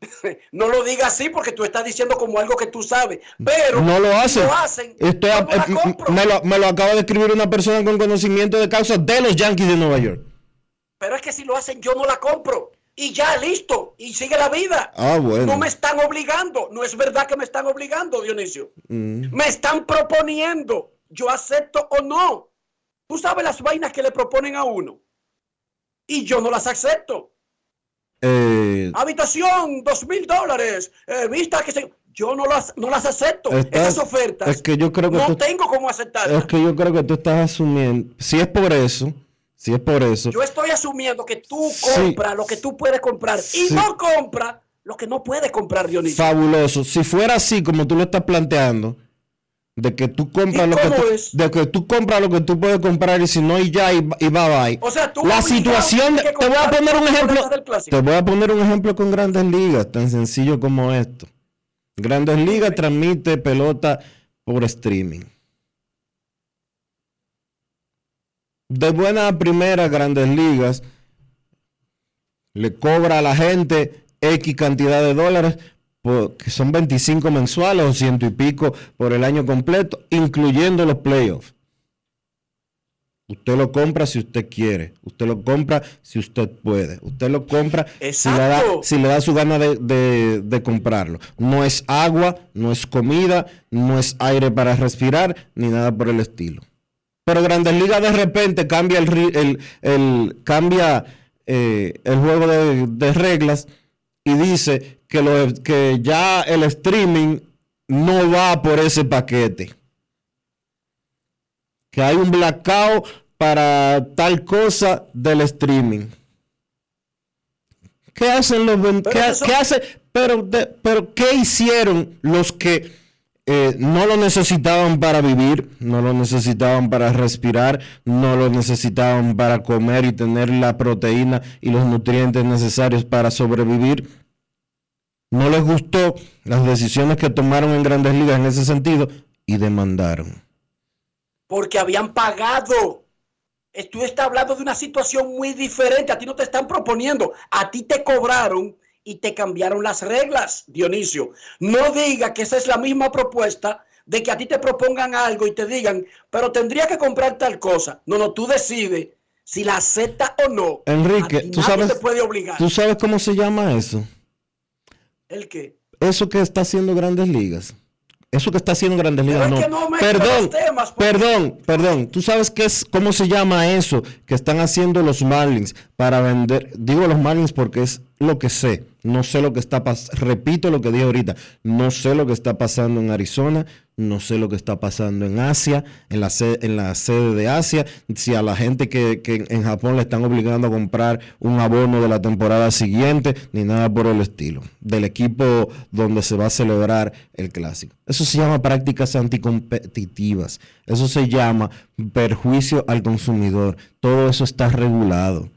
S4: No lo digas así porque tú estás diciendo como algo que tú sabes, pero
S1: No lo hacen.
S4: Lo hacen.
S1: Estoy a- eh, me, lo, me lo acaba de escribir una persona con conocimiento de causa de los Yankees de Nueva York.
S4: Pero es que si lo hacen, yo no la compro. Y ya, listo. Y sigue la vida.
S1: Ah, bueno.
S4: No me están obligando. No es verdad que me están obligando, Dionisio.
S1: Mm.
S4: Me están proponiendo. Yo acepto o no. Tú sabes las vainas que le proponen a uno. Y yo no las acepto.
S1: Eh,
S4: Habitación, dos mil dólares. eh, vista que se... Yo no las, no las acepto. Esas ofertas.
S1: es que yo creo que
S4: no
S1: tú-
S4: tengo cómo aceptarlas.
S1: es que yo creo que tú estás asumiendo, si es por eso, si es por eso,
S4: Yo estoy asumiendo que tú
S1: Sí.
S4: compras lo que tú puedes comprar y no compras lo que no puedes comprar, Dionisio.
S1: fabuloso. Si fuera así como tú lo estás planteando, de que tú compras
S4: ¿Y
S1: lo que tú, de que tú compras lo que tú puedes comprar y si no y ya y, y bye bye.
S4: O sea, tú
S1: la situación de- te voy a poner un ejemplo te voy a poner un ejemplo con Grandes Ligas tan sencillo como esto Grandes Ligas transmite pelota por streaming de buena a primera Grandes Ligas le cobra a la gente X cantidad de dólares que son 25 mensuales o ciento y pico por el año completo incluyendo los playoffs Usted lo compra si usted quiere. Usted lo compra si usted puede. Usted lo compra si le, da,
S4: Exacto.
S1: si le da su gana de, de- de comprarlo. No es agua, no es comida, no es aire para respirar, ni nada por el estilo. Pero Grandes Ligas de repente cambia el, el, el- cambia eh, el juego de, de reglas y dice que, lo, que ya el streaming no va por ese paquete. Que hay un blackout para tal cosa del streaming. ¿Qué hacen los
S4: Pero
S1: qué,
S4: eso-
S1: qué hace- pero, de- pero qué hicieron los que eh, no lo necesitaban para vivir, no lo necesitaban para respirar, no lo necesitaban para comer y tener la proteína y los nutrientes necesarios para sobrevivir? No les gustó las decisiones que tomaron en grandes ligas en ese sentido y demandaron.
S4: Porque habían pagado. Tú estás hablando de una situación muy diferente. A ti no te están proponiendo. A ti te cobraron y te cambiaron las reglas, Dionisio. No diga que esa es la misma propuesta de que a ti te propongan algo y te digan, pero tendría que comprar tal cosa. No, no, tú decides si la acepta o no.
S1: Enrique, ¿tú sabes,
S4: te puede obligar.
S1: ¿tú sabes cómo se llama eso?
S4: ¿El qué?
S1: Eso que está haciendo Grandes Ligas. Eso que está haciendo Grandes
S4: Pero
S1: Ligas.
S4: es
S1: No.
S4: que no mezcla
S1: perdón,
S4: temas, porque-
S1: perdón, perdón. ¿Tú sabes qué es, cómo se llama eso que están haciendo los Marlins para vender? Digo los Marlins porque es lo que sé. No sé lo que está pasando. Repito lo que dije ahorita. No sé lo que está pasando en Arizona. No sé lo que está pasando en Asia, en la sede, en la sede de Asia. Si a la gente que, que en Japón le están obligando a comprar un abono de la temporada siguiente, ni nada por el estilo. Del equipo donde se va a celebrar el clásico. Eso se llama prácticas anticompetitivas. Eso se llama perjuicio al consumidor. Todo eso está regulado.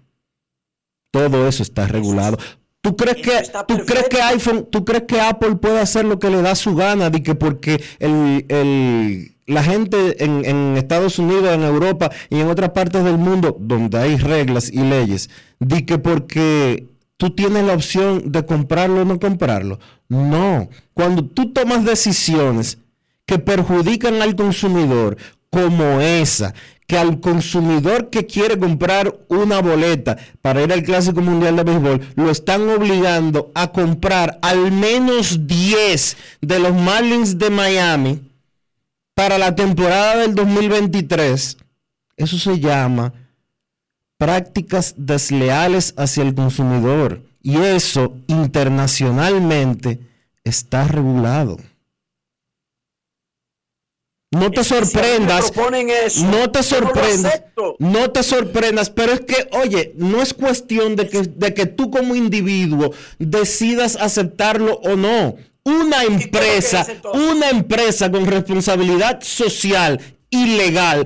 S1: Todo eso está regulado. ¿Tú crees que tú crees que iPhone, tú crees que Apple puede hacer lo que le da su gana, de que porque el, el- la gente en, en Estados Unidos, en Europa y en otras partes del mundo donde hay reglas y leyes, de que porque tú tienes la opción de comprarlo o no comprarlo? No, cuando tú tomas decisiones que perjudican al consumidor, como esa, que al consumidor que quiere comprar una boleta para ir al Clásico Mundial de Béisbol, lo están obligando a comprar al menos 10 de los Marlins de Miami para la temporada del 2023. Eso se llama prácticas desleales hacia el consumidor. Y eso internacionalmente está regulado. No te
S4: Si
S1: sorprendas.
S4: proponen eso,
S1: No te
S4: no
S1: sorprendas.
S4: acepto.
S1: No te sorprendas, pero es que, oye, no es cuestión de que, de que tú como individuo decidas aceptarlo o no. Una empresa, una empresa con responsabilidad social ilegal,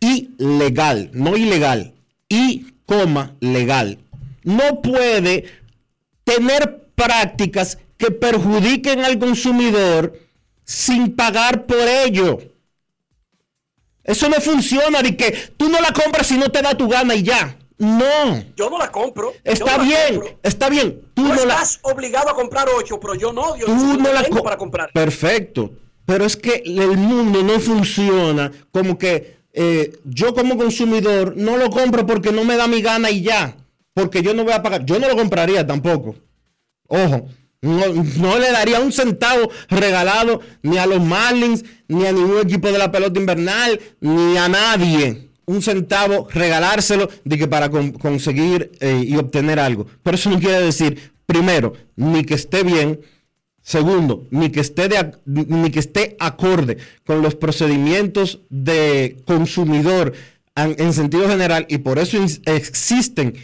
S1: ilegal, no ilegal, y coma legal, no puede tener prácticas que perjudiquen al consumidor sin pagar por ello. Eso no funciona de que tú no la compras si no te da tu gana y ya. No.
S4: Yo no la compro.
S1: Está
S4: no
S1: bien,
S4: compro.
S1: está bien. Tú
S4: Tú
S1: no la
S4: estás obligado a comprar ocho, pero yo no. Yo
S1: tú no la
S4: para comprar.
S1: Perfecto. Pero es que el mundo no funciona como que eh, yo como consumidor no lo compro porque no me da mi gana y ya. Porque yo no voy a pagar. Yo no lo compraría tampoco. Ojo. No, no le daría un centavo regalado ni a los Marlins, ni a ningún equipo de la pelota invernal, ni a nadie. Un centavo regalárselo de que para con- conseguir eh, y obtener algo. Pero eso no quiere decir, primero, ni que esté bien, Segundo, ni que esté de ni que esté acorde con los procedimientos de consumidor en sentido general y por eso existen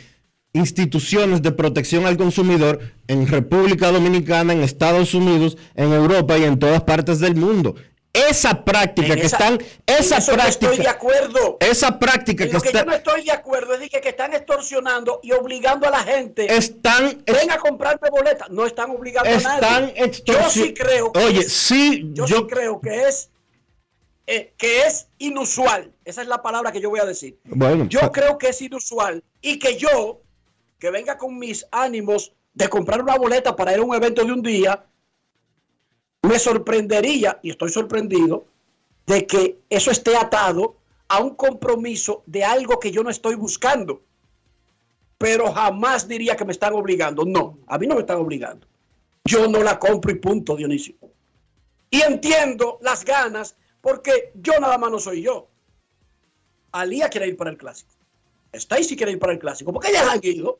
S1: instituciones de protección al consumidor en República Dominicana, en Estados Unidos, en Europa y en todas partes del mundo. Esa práctica
S4: En
S1: que
S4: esa-
S1: están, esa
S4: eso no
S1: práctica,
S4: estoy de acuerdo.
S1: esa práctica
S4: En
S1: que
S4: lo que
S1: está,
S4: yo no estoy de acuerdo es de que, que están extorsionando y obligando a la gente.
S1: están,
S4: Ven a comprarme boletas. No están obligando a
S1: están
S4: nadie. Yo
S1: extorsi-
S4: sí creo que
S1: Oye,
S4: es-
S1: sí,
S4: yo,
S1: yo,
S4: sí creo que es eh, que es inusual. Esa es la palabra que yo voy a decir.
S1: bueno,
S4: Yo
S1: pa-
S4: creo que es inusual y que yo, que venga con mis ánimos de comprar una boleta para ir a un evento de un día, me sorprendería, y estoy sorprendido, de que eso esté atado a un compromiso de algo que yo no estoy buscando. Pero jamás diría que me están obligando. No, a mí no me están obligando. Yo no la compro y punto, Dionisio. Y entiendo las ganas porque yo nada más no soy yo. Alía quiere ir para el clásico. Stacy quiere ir para el clásico. Porque ellas han ido.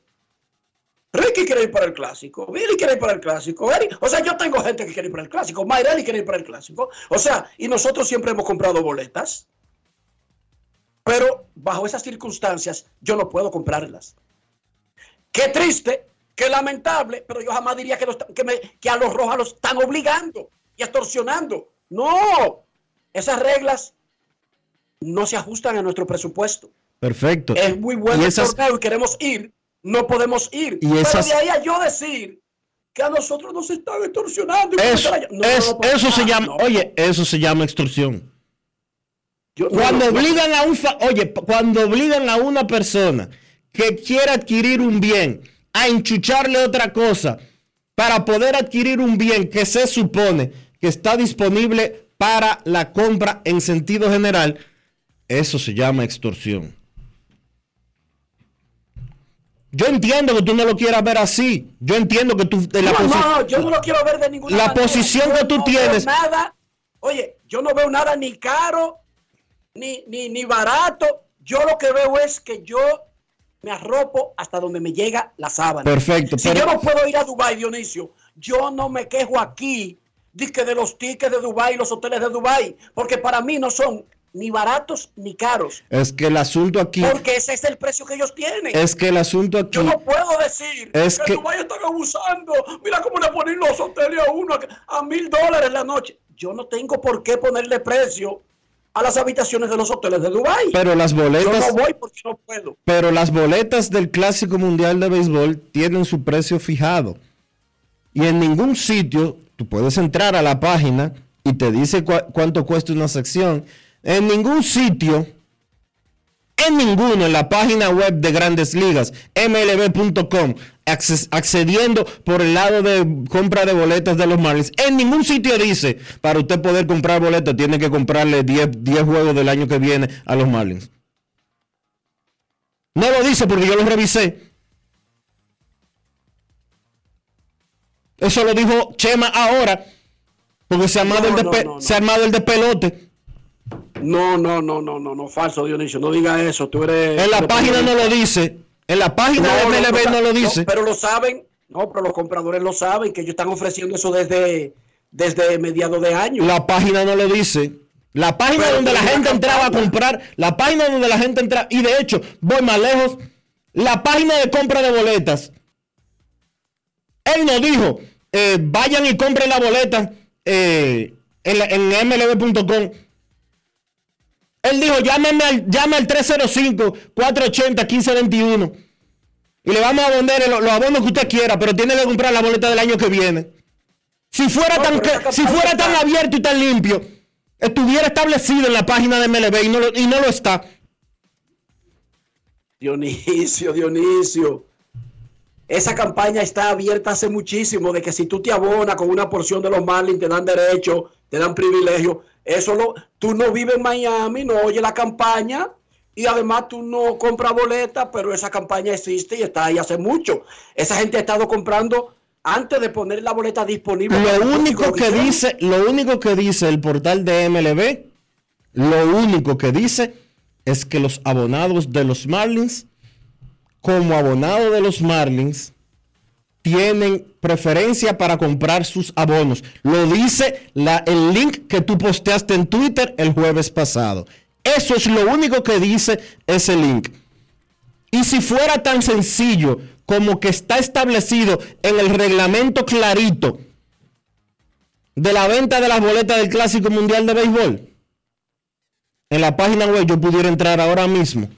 S4: Ricky quiere ir para el clásico. Billy quiere ir para el clásico. Eric- O sea, yo tengo gente que quiere ir para el clásico. Mayreli quiere ir para el clásico. O sea, y nosotros siempre hemos comprado boletas. Pero bajo esas circunstancias, yo no puedo comprarlas. Qué triste, qué lamentable, pero yo jamás diría que, los- que, me- que a los rojos los están obligando y extorsionando. No, esas reglas no se ajustan a nuestro presupuesto.
S1: Perfecto.
S4: Es muy bueno
S1: Y
S4: el torneo y queremos ir, no podemos ir.
S1: Y
S4: Pero
S1: esas-
S4: de ahí a yo decir que a nosotros nos están extorsionando.
S1: Eso,
S4: No,
S1: es-
S4: no,
S1: eso se llama,
S4: no.
S1: oye, eso se llama extorsión.
S4: Yo-
S1: Cuando obligan a un, fa- oye, cuando obligan a una persona que quiere adquirir un bien a enchucharle otra cosa para poder adquirir un bien que se supone que está disponible para la compra en sentido general, eso se llama extorsión. Yo entiendo que tú no lo quieras ver así. Yo entiendo que tú la
S4: no, no, yo no lo quiero ver de ninguna
S1: La
S4: manera.
S1: posición
S4: Yo
S1: que tú
S4: no
S1: tienes-
S4: Veo nada, oye, yo no veo nada ni caro, ni, ni, ni barato. Yo lo que veo es que yo me arropo hasta donde me llega la sábana.
S1: Perfecto,
S4: Si
S1: pero-
S4: yo no puedo ir a Dubái, Dionisio, yo no me quejo aquí de que de los tickets de Dubái y los hoteles de Dubái, porque para mí no son ni baratos ni caros,
S1: Es que el asunto aquí
S4: porque ese es el precio que ellos tienen.
S1: es que el asunto aquí
S4: Yo no puedo decir
S1: Es
S4: que,
S1: que-
S4: Dubái están abusando. Mira cómo le ponen los hoteles a uno a- mil dólares la noche. Yo no tengo por qué ponerle precio a las habitaciones de los hoteles de Dubái.
S1: pero las
S4: Yo
S1: boletas
S4: no voy porque no puedo.
S1: Pero las boletas del Clásico Mundial de Béisbol tienen su precio fijado. Y en ningún sitio, tú puedes entrar a la página y te dice cuánto cuesta una sección. En ningún sitio, en ninguno, en la página web de Grandes Ligas, mlb.com, accediendo por el lado de compra de boletas de los Marlins, en ningún sitio dice, para usted poder comprar boletas, tiene que comprarle 10, 10 juegos del año que viene a los Marlins. No lo dice porque yo lo revisé. Eso lo dijo Chema ahora. Porque se ha armado,
S4: No,
S1: el, de
S4: no,
S1: pe-
S4: no, no.
S1: se ha armado el de pelote.
S4: No, no, no, no, no, no, falso, Dionisio. No diga eso. Tú eres.
S1: En la página no lo dice. En la página
S4: No,
S1: de MLB no, lo dice.
S4: pero lo saben. No, pero los compradores lo saben que ellos están ofreciendo eso desde, desde mediados de año.
S1: La página no lo dice. La página
S4: Pero
S1: donde la gente entraba a comprar, la página donde la gente entraba, y de hecho, voy más lejos, la página de compra de boletas. Él nos dijo, eh, vayan y compren la boleta eh, en, en mlb.com. Él dijo, llámeme al, llame al 305-480-1521 y le vamos a vender los, los abonos que usted quiera, pero tiene que comprar la boleta del año que viene. Si fuera,
S4: No,
S1: tan, que- si fuera tan abierto y tan limpio, estuviera establecido en la página de MLB y no lo, y no lo está.
S4: Dionisio, Dionisio. Esa campaña está abierta hace muchísimo de que si tú te abonas con una porción de los Marlins te dan derecho, te dan privilegio. Eso lo, tú no vives en Miami, no oyes la campaña y además tú no compras boletas, pero esa campaña existe y está ahí hace mucho. Esa gente ha estado comprando antes de poner la boleta disponible.
S1: Lo único que dice, lo único que dice el portal de MLB, lo único que dice es que los abonados de los Marlins, como abonado de los Marlins, tienen preferencia para comprar sus abonos. Lo dice el link que tú posteaste en Twitter el jueves pasado. Eso es lo único que dice ese link. Y si fuera tan sencillo como que está establecido en el reglamento clarito de la venta de las boletas del Clásico Mundial de Béisbol, en la página web yo pudiera entrar ahora mismo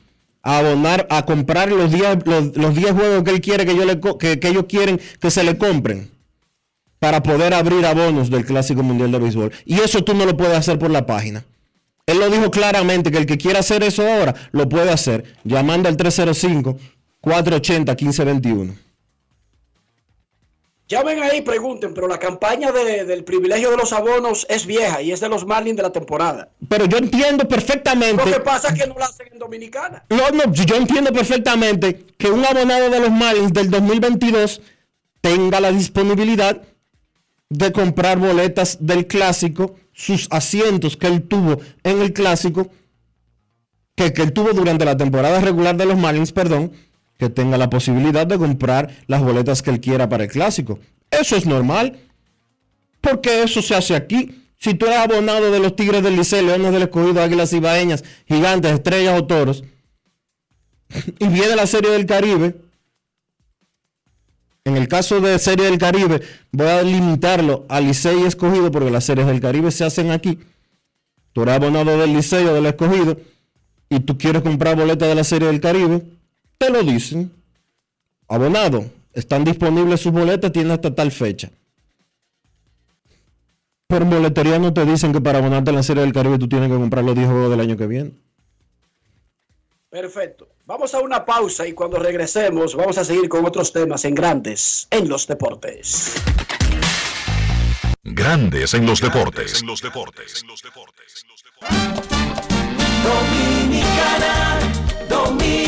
S1: a abonar, a comprar los 10 los, 10 juegos que él quiere que, yo le, que, que ellos quieren que se le compren para poder abrir abonos del Clásico Mundial de Béisbol. Y eso tú no lo puedes hacer por la página. Él lo dijo claramente que el que quiera hacer eso ahora lo puede hacer llamando al 305-480-1521.
S4: Llamen ahí y pregunten, pero la campaña de- del privilegio de los abonos es vieja y es de los Marlins de la temporada.
S1: Pero yo entiendo perfectamente.
S4: Lo que pasa es que no la hacen en Dominicana.
S1: No, no, yo entiendo perfectamente que un abonado de los Marlins del 2022 tenga la disponibilidad de comprar boletas del clásico, sus asientos que él tuvo en el clásico, que, que él tuvo durante la temporada regular de los Marlins, perdón, que tenga la posibilidad de comprar las boletas que él quiera para el clásico. Eso es normal, porque eso se hace aquí. Si tú eres abonado de los Tigres del Liceo, Leones del Escogido, Águilas Ibaeñas, Gigantes, Estrellas o Toros, y viene la Serie del Caribe, en el caso de Serie del Caribe, voy a limitarlo a Licey y Escogido porque las series del Caribe se hacen aquí. Tú eres abonado del Licey o del Escogido y tú quieres comprar boleta de la Serie del Caribe, te lo dicen. Abonado, están disponibles sus boletas, tienen hasta tal fecha. Pero en boletería no te dicen que para abonarte en la Serie del Caribe tú tienes que comprar los 10 juegos del año que viene.
S4: Perfecto. Vamos a una pausa y cuando regresemos vamos a seguir con otros temas en grandes en los deportes.
S3: Grandes en los deportes. En los deportes.
S8: Dominicana, dominicano,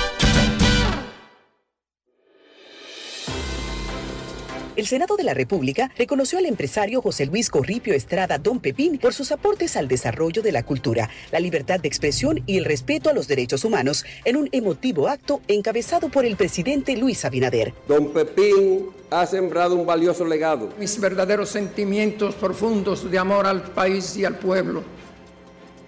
S9: El Senado de la República reconoció al empresario José Luis Corripio Estrada Don Pepín por sus aportes al desarrollo de la cultura, la libertad de expresión y el respeto a los derechos humanos en un emotivo acto encabezado por el presidente Luis Abinader.
S10: Don Pepín ha sembrado un valioso legado.
S11: mis verdaderos sentimientos profundos de amor al país y al pueblo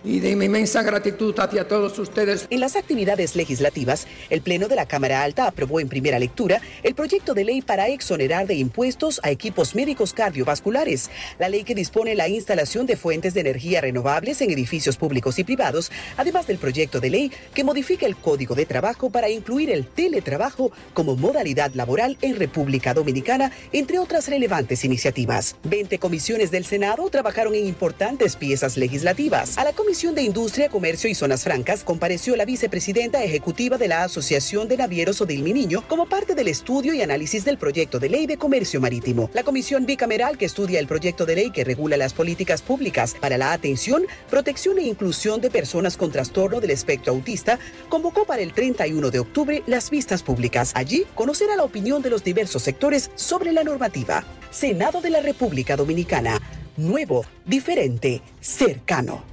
S11: y de mi inmensa gratitud hacia todos ustedes.
S9: En las actividades legislativas, el Pleno de la Cámara Alta aprobó en primera lectura el proyecto de ley para exonerar de impuestos a equipos médicos cardiovasculares, la ley que dispone la instalación de fuentes de energía renovables en edificios públicos y privados, además del proyecto de ley que modifica el Código de Trabajo para incluir el teletrabajo como modalidad laboral en República Dominicana, entre otras relevantes iniciativas. 20 comisiones del Senado trabajaron en importantes piezas legislativas. A la Comisión de Industria, Comercio y Zonas Francas compareció la vicepresidenta ejecutiva de la Asociación de Navieros Odil Niño como parte del estudio y análisis del proyecto de ley de comercio marítimo. La comisión bicameral que estudia el proyecto de ley que regula las políticas públicas para la atención, protección e inclusión de personas con trastorno del espectro autista convocó para el 31 de octubre las vistas públicas. Allí conocerá la opinión de los diversos sectores sobre la normativa. Senado de la República Dominicana. Nuevo, diferente, cercano.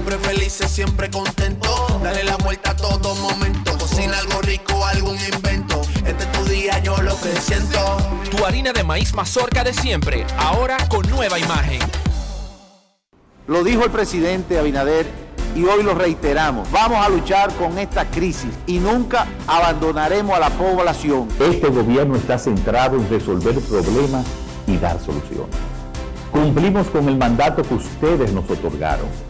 S12: siempre felices, siempre contento. Dale la vuelta a todo momento. Cocina algo rico, algún invento. Este es tu día, yo lo que siento.
S13: Tu harina de maíz mazorca de siempre, ahora con nueva imagen.
S14: Lo dijo el presidente Abinader y hoy lo reiteramos. Vamos a luchar con esta crisis y nunca abandonaremos a la población.
S15: Este gobierno está centrado en resolver problemas y dar soluciones. Cumplimos con el mandato que ustedes nos otorgaron.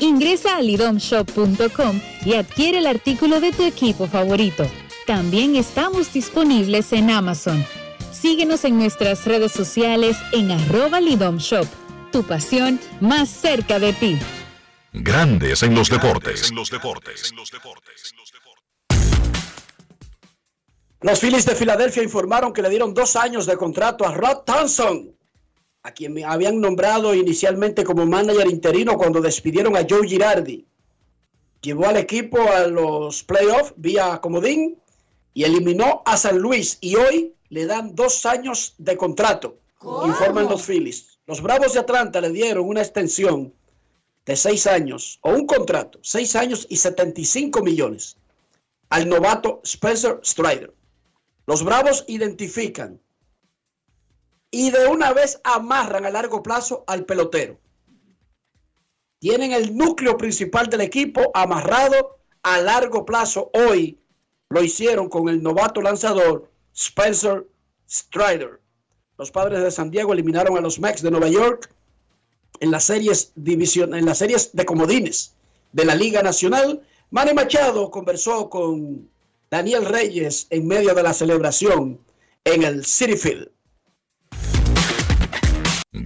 S16: Ingresa a lidomshop.com y adquiere el artículo de tu equipo favorito. También estamos disponibles en Amazon. Síguenos en nuestras redes sociales en arroba lidomshop. Tu pasión más cerca de ti.
S3: Grandes en los deportes.
S4: Los Phillies de Filadelfia informaron que le dieron dos años de contrato a Rod Thompson, a quien me habían nombrado inicialmente como manager interino cuando despidieron a Joe Girardi. Llevó al equipo a los playoffs vía comodín y eliminó a San Luis y hoy le dan dos años de contrato, informan los Phillies. Los Bravos de Atlanta le dieron una extensión de seis años o un contrato, seis años y 75 millones al novato Spencer Strider. Los Bravos identifican y de una vez amarran a largo plazo al pelotero. Tienen el núcleo principal del equipo amarrado a largo plazo. Hoy lo hicieron con el novato lanzador Spencer Strider. Los padres de San Diego eliminaron a los Mets de Nueva York en las series división, en las series de comodines de la Liga Nacional. Manny Machado conversó con Daniel Reyes en medio de la celebración en el City Field.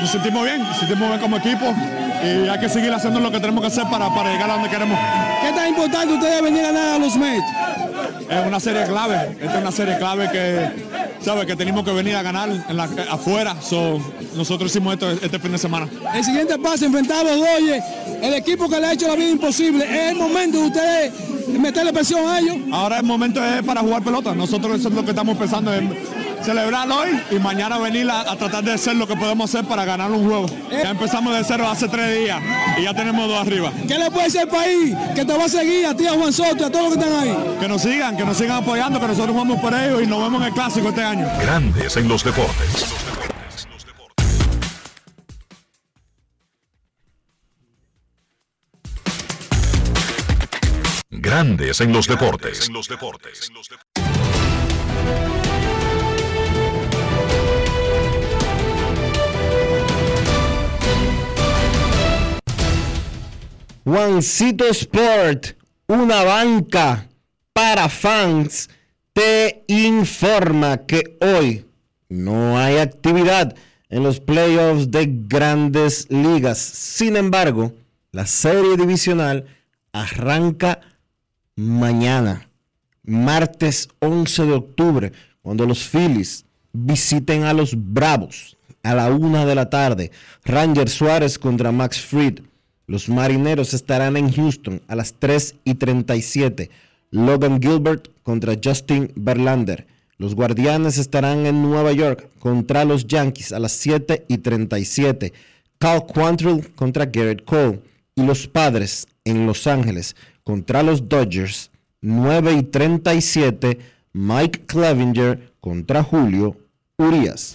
S10: Nos sentimos bien, nos sentimos bien como equipo y hay que seguir haciendo lo que tenemos que hacer para, para llegar a donde queremos.
S17: ¿Qué tan importante ustedes venir a ganar a los Mets?
S10: Es una serie clave, esta es una serie clave que, ¿sabe? que tenemos que venir a ganar en la, afuera. So, nosotros hicimos esto este fin de semana.
S17: El siguiente paso, enfrentar a los el equipo que le ha hecho la vida imposible. Es el momento de ustedes meterle presión a ellos.
S10: Ahora el momento es para jugar pelota. Nosotros eso es lo que estamos pensando en celebrar hoy y mañana venir a, a tratar de hacer lo que podemos hacer para ganar un juego. Ya empezamos de cero hace tres días y ya tenemos dos arriba.
S17: ¿Qué le puede decir al país que te va a seguir a ti, a Juan Soto, a todos los que están ahí?
S10: Que nos sigan, que nos sigan apoyando, que nosotros jugamos por ellos y nos vemos en el clásico este año.
S3: Grandes en los deportes. Grandes en los deportes.
S1: Juancito Sport, una banca para fans, te informa que hoy no hay actividad en los playoffs de grandes ligas. Sin embargo, la serie divisional arranca mañana, martes 11 de octubre, cuando los Phillies visiten a los Bravos a la una de la tarde. Ranger Suárez contra Max Fried. Los Marineros estarán en Houston a las 3 y 37. Logan Gilbert contra Justin Verlander. Los Guardianes estarán en Nueva York contra los Yankees a las 7 y 37. Cal Quantrill contra Garrett Cole. Y los Padres en Los Ángeles contra los Dodgers 9 y 37. Mike Clevinger contra Julio Urias.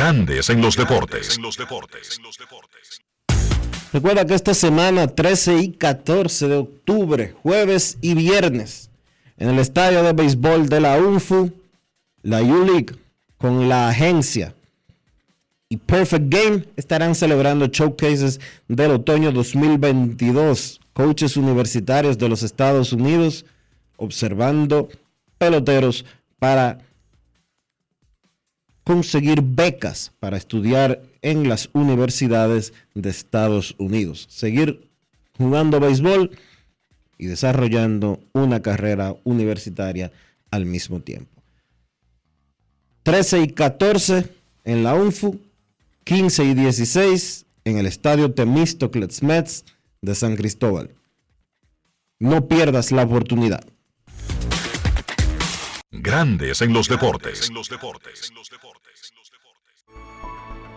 S3: Grandes en los deportes.
S1: Recuerda que esta semana, 13 y 14 de octubre, jueves y viernes, en el estadio de béisbol de la UNFU, la U-League, con la agencia y Perfect Game estarán celebrando showcases del otoño 2022. Coaches universitarios de los Estados Unidos observando peloteros para conseguir becas para estudiar en las universidades de Estados Unidos. Seguir jugando béisbol y desarrollando una carrera universitaria al mismo tiempo. 13 y 14 en la UNFU, 15 y 16 en el estadio Temístocles Mets de San Cristóbal. No pierdas la oportunidad.
S3: Grandes en los deportes.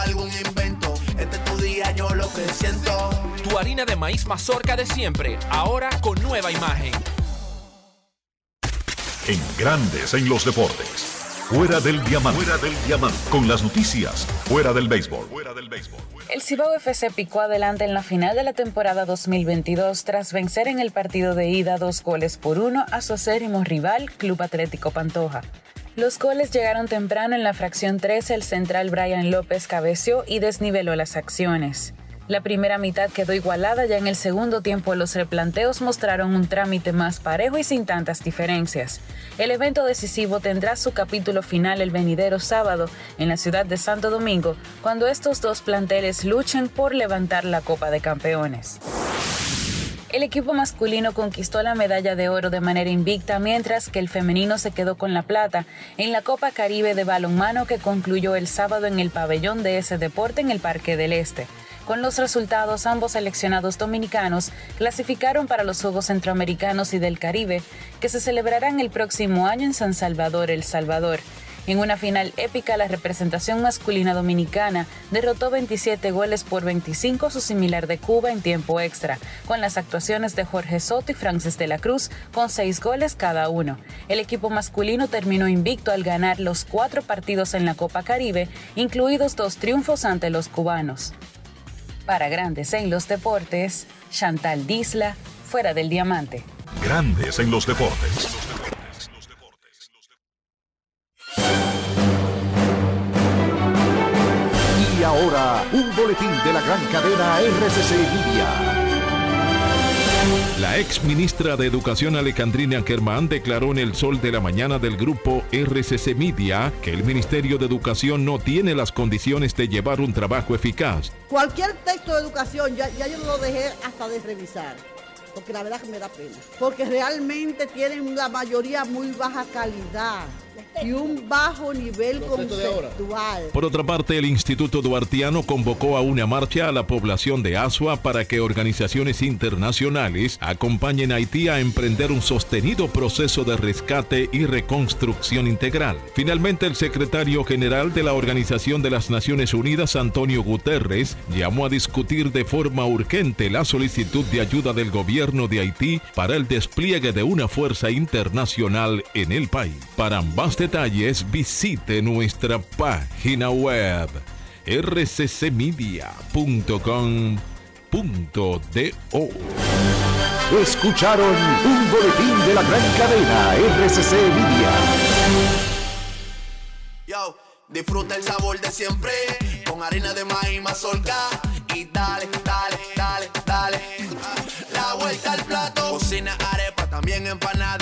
S12: Algún invento. Este es tu día, yo lo que siento.
S13: Tu harina de maíz mazorca de siempre, ahora con nueva imagen.
S3: En Grandes en los deportes. Fuera del diamante. Fuera del diamante. Con las noticias. Fuera del béisbol. Fuera del béisbol.
S18: El Cibao FC picó adelante en la final de la temporada 2022 tras vencer en el partido de ida dos goles por uno a su acérrimo rival Club Atlético Pantoja. Los goles llegaron temprano en la fracción 13, el central Brian López cabeció y desniveló las acciones. La primera mitad quedó igualada ya en el segundo tiempo los replanteos mostraron un trámite más parejo y sin tantas diferencias. El evento decisivo tendrá su capítulo final el venidero sábado en la ciudad de Santo Domingo, cuando estos dos planteles luchen por levantar la Copa de Campeones. El equipo masculino conquistó la medalla de oro de manera invicta, mientras que el femenino se quedó con la plata en la Copa Caribe de balonmano que concluyó el sábado en el pabellón de ese deporte en el Parque del Este. Con los resultados, ambos seleccionados dominicanos clasificaron para los Juegos Centroamericanos y del Caribe, que se celebrarán el próximo año en San Salvador, El Salvador. En una final épica, la representación masculina dominicana derrotó 27 goles por 25 a su similar de Cuba en tiempo extra, con las actuaciones de Jorge Soto y Francis de la Cruz, con 6 goles cada uno. El equipo masculino terminó invicto al ganar los cuatro partidos en la Copa Caribe, incluidos dos triunfos ante los cubanos. Para Grandes en los Deportes, Chantal Disla, fuera del diamante.
S3: Grandes en los deportes.
S19: Y ahora, un boletín de la gran cadena RCC Media.
S20: La ex ministra de Educación Alejandrina Germán declaró en el sol de la mañana del grupo RCC Media que el Ministerio de Educación no tiene las condiciones de llevar un trabajo eficaz.
S21: Cualquier texto de educación ya, ya yo lo dejé hasta de revisar, porque la verdad que me da pena. Porque realmente tienen la mayoría muy baja calidad y un bajo nivel conceptual.
S20: Por otra parte, el Instituto Duartiano convocó a una marcha a la población de Asua para que organizaciones internacionales acompañen a Haití a emprender un sostenido proceso de rescate y reconstrucción integral. Finalmente, el secretario general de la Organización de las Naciones Unidas, Antonio Guterres, llamó a discutir de forma urgente la solicitud de ayuda del gobierno de Haití para el despliegue de una fuerza internacional en el país. Para más detalles visite nuestra página web rccmedia.com.do.
S19: Escucharon un boletín de la gran cadena RCC Media.
S12: Yo, disfruta el sabor de siempre con harina de maíz mazorca y dale, dale, dale, dale. La vuelta al plato, cocina arepa, también empanada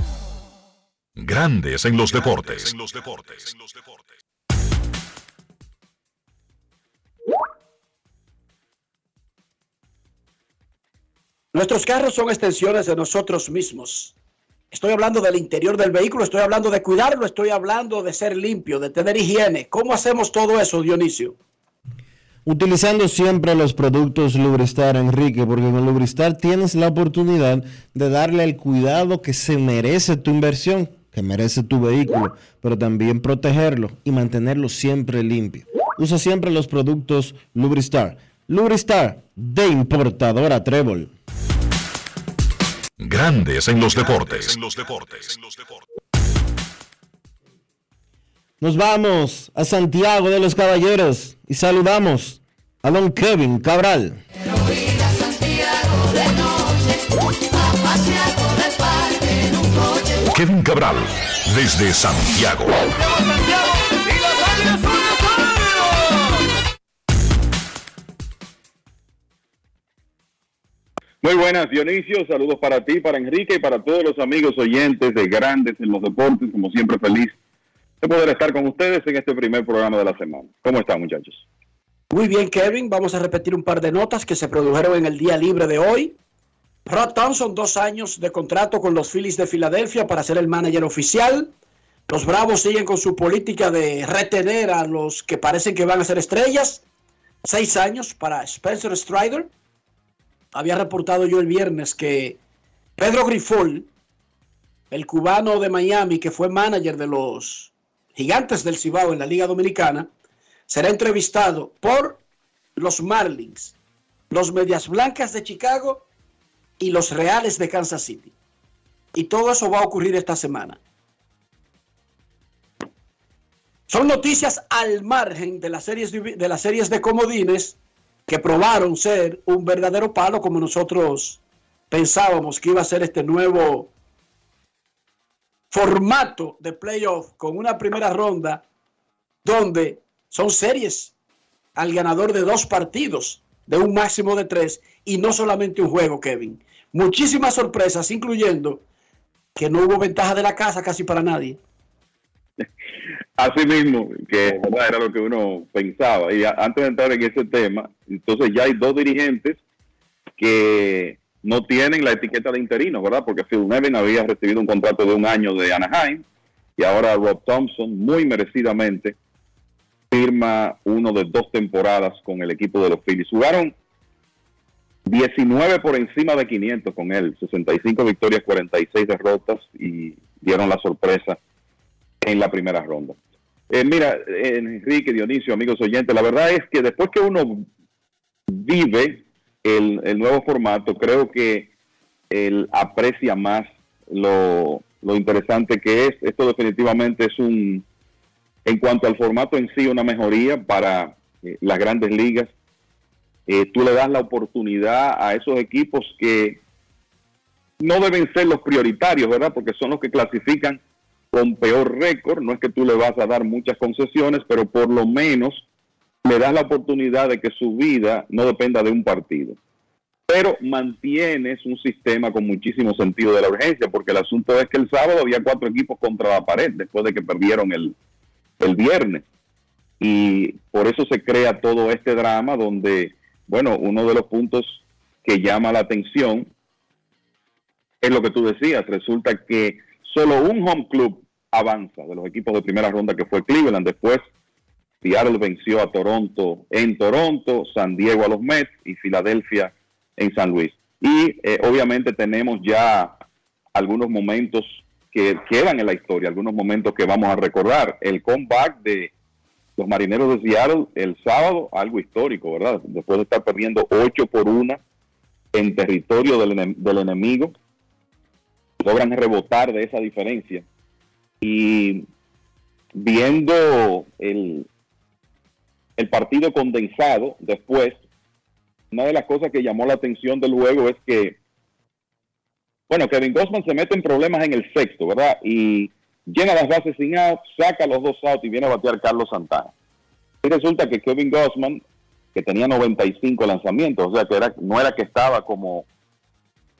S3: Grandes en los deportes.
S4: Nuestros carros son extensiones de nosotros mismos. Estoy hablando del interior del vehículo, estoy hablando de cuidarlo, estoy hablando de ser limpio, de tener higiene. ¿Cómo hacemos todo eso, Dionisio?
S1: Utilizando siempre los productos Lubristar, Enrique, porque con Lubristar tienes la oportunidad de darle el cuidado que se merece tu inversión, que merece tu vehículo, pero también protegerlo y mantenerlo siempre limpio. Usa siempre los productos Lubristar. Lubristar de importadora Trébol.
S3: Grandes en los deportes.
S1: Nos vamos a Santiago de los Caballeros y saludamos a don Kevin Cabral.
S3: Kevin Cabral, desde Santiago.
S22: Muy buenas, Dionisio. Saludos para ti, para Enrique y para todos los amigos oyentes de Grandes en los Deportes. Como siempre, feliz de poder estar con ustedes en este primer programa de la semana. ¿Cómo están, muchachos?
S4: Muy bien, Kevin. Vamos a repetir un par de notas que se produjeron en el día libre de hoy. Rod Thompson, dos años de contrato con los Phillies de Filadelfia para ser el manager oficial. Los Bravos siguen con su política de retener a los que parecen que van a ser estrellas. Seis años para Spencer Strider. Había reportado yo el viernes que Pedro Grifol, el cubano de Miami que fue manager de los gigantes del Cibao en la Liga Dominicana, será entrevistado por los Marlins, los Medias Blancas de Chicago y los Reales de Kansas City. Y todo eso va a ocurrir esta semana. Son noticias al margen de las series de, las series de comodines que probaron ser un verdadero palo como nosotros pensábamos que iba a ser este nuevo formato de playoff con una primera ronda donde son series al ganador de dos partidos de un máximo de tres y no solamente un juego, Kevin. Muchísimas sorpresas, incluyendo que no hubo ventaja de la casa casi para nadie.
S22: Así mismo, que ¿verdad? era lo que uno pensaba. Y antes de entrar en ese tema, entonces ya hay dos dirigentes que no tienen la etiqueta de interino, ¿verdad? Porque Phil Nevin había recibido un contrato de un año de Anaheim y ahora Rob Thompson, muy merecidamente, firma uno de dos temporadas con el equipo de los Phillies. Jugaron 19 por encima de 500 con él, 65 victorias, 46 derrotas y dieron la sorpresa en la primera ronda. Eh, mira, eh, Enrique, Dionisio, amigos oyentes, la verdad es que después que uno vive el, nuevo formato, creo que él aprecia más lo, lo interesante que es. Esto definitivamente es un, en cuanto al formato en sí, una mejoría para eh, las grandes ligas. Eh, tú le das la oportunidad a esos equipos que no deben ser los prioritarios, ¿verdad? Porque son los que clasifican con peor récord. No es que tú le vas a dar muchas concesiones, pero por lo menos le das la oportunidad de que su vida no dependa de un partido. Pero mantienes un sistema con muchísimo sentido de la urgencia, porque el asunto es que el sábado había cuatro equipos contra la pared después de que perdieron el, el viernes. Y por eso se crea todo este drama donde, bueno, uno de los puntos que llama la atención es lo que tú decías. Resulta que solo un home club avanza de los equipos de primera ronda que fue Cleveland. Después Seattle venció a Toronto en Toronto, San Diego a los Mets y Filadelfia en San Luis. Y eh, obviamente tenemos ya algunos momentos que quedan en la historia, algunos momentos que vamos a recordar. El comeback de los marineros de Seattle el sábado, algo histórico, ¿verdad? Después de estar perdiendo 8 por 1 en territorio del, enem- del enemigo, logran rebotar de esa diferencia. Y viendo el, el partido condensado después, una de las cosas que llamó la atención del juego es que, bueno, Kevin Gossman se mete en problemas en el sexto, ¿verdad? Y llena las bases sin out, saca los dos outs y viene a batear Carlos Santana. Y resulta que Kevin Gossman, que tenía 95 lanzamientos, o sea que era, no era que estaba como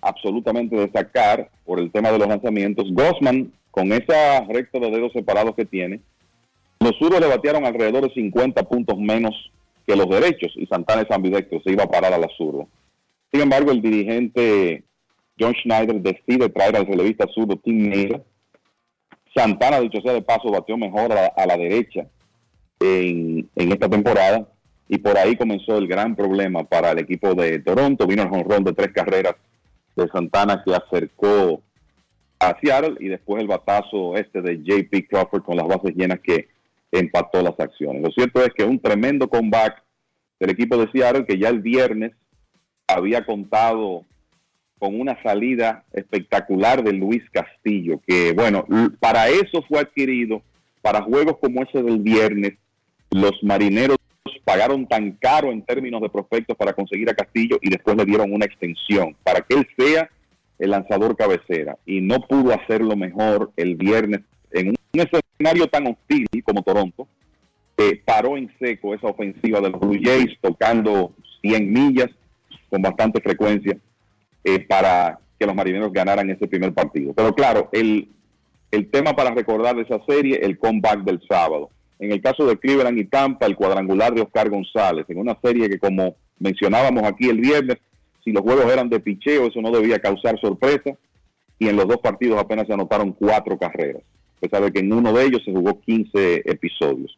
S22: absolutamente destacar por el tema de los lanzamientos. Gossman, con esa recta de dedos separados que tiene, los suros le batearon alrededor de 50 puntos menos que los derechos y Santana es ambidextro, se iba a parar a la zurda. Sin embargo, el dirigente John Schneider decide traer al relevista zurdo Tim Miller. Santana, dicho sea de paso, bateó mejor a la, a la derecha en, en, esta temporada y por ahí comenzó el gran problema para el equipo de Toronto. Vino el jonrón de tres carreras de Santana que acercó a Seattle y después el batazo este de JP Crawford con las bases llenas que empató las acciones. Lo cierto es que un tremendo comeback del equipo de Seattle que ya el viernes había contado con una salida espectacular de Luis Castillo, que bueno, para eso fue adquirido, para juegos como ese del viernes, los marineros pagaron tan caro en términos de prospectos para conseguir a Castillo y después le dieron una extensión para que él sea el lanzador cabecera. Y no pudo hacerlo mejor el viernes en un escenario tan hostil como Toronto, eh, paró en seco esa ofensiva de los Blue Jays tocando 100 millas con bastante frecuencia eh, para que los marineros ganaran ese primer partido. Pero claro, el, el tema para recordar de esa serie, el comeback del sábado. En el caso de Cleveland y Tampa, el cuadrangular de Oscar González, en una serie que como mencionábamos aquí el viernes, si los juegos eran de picheo, eso no debía causar sorpresa, y en los dos partidos apenas se anotaron cuatro carreras, a pesar que en uno de ellos se jugó 15 episodios.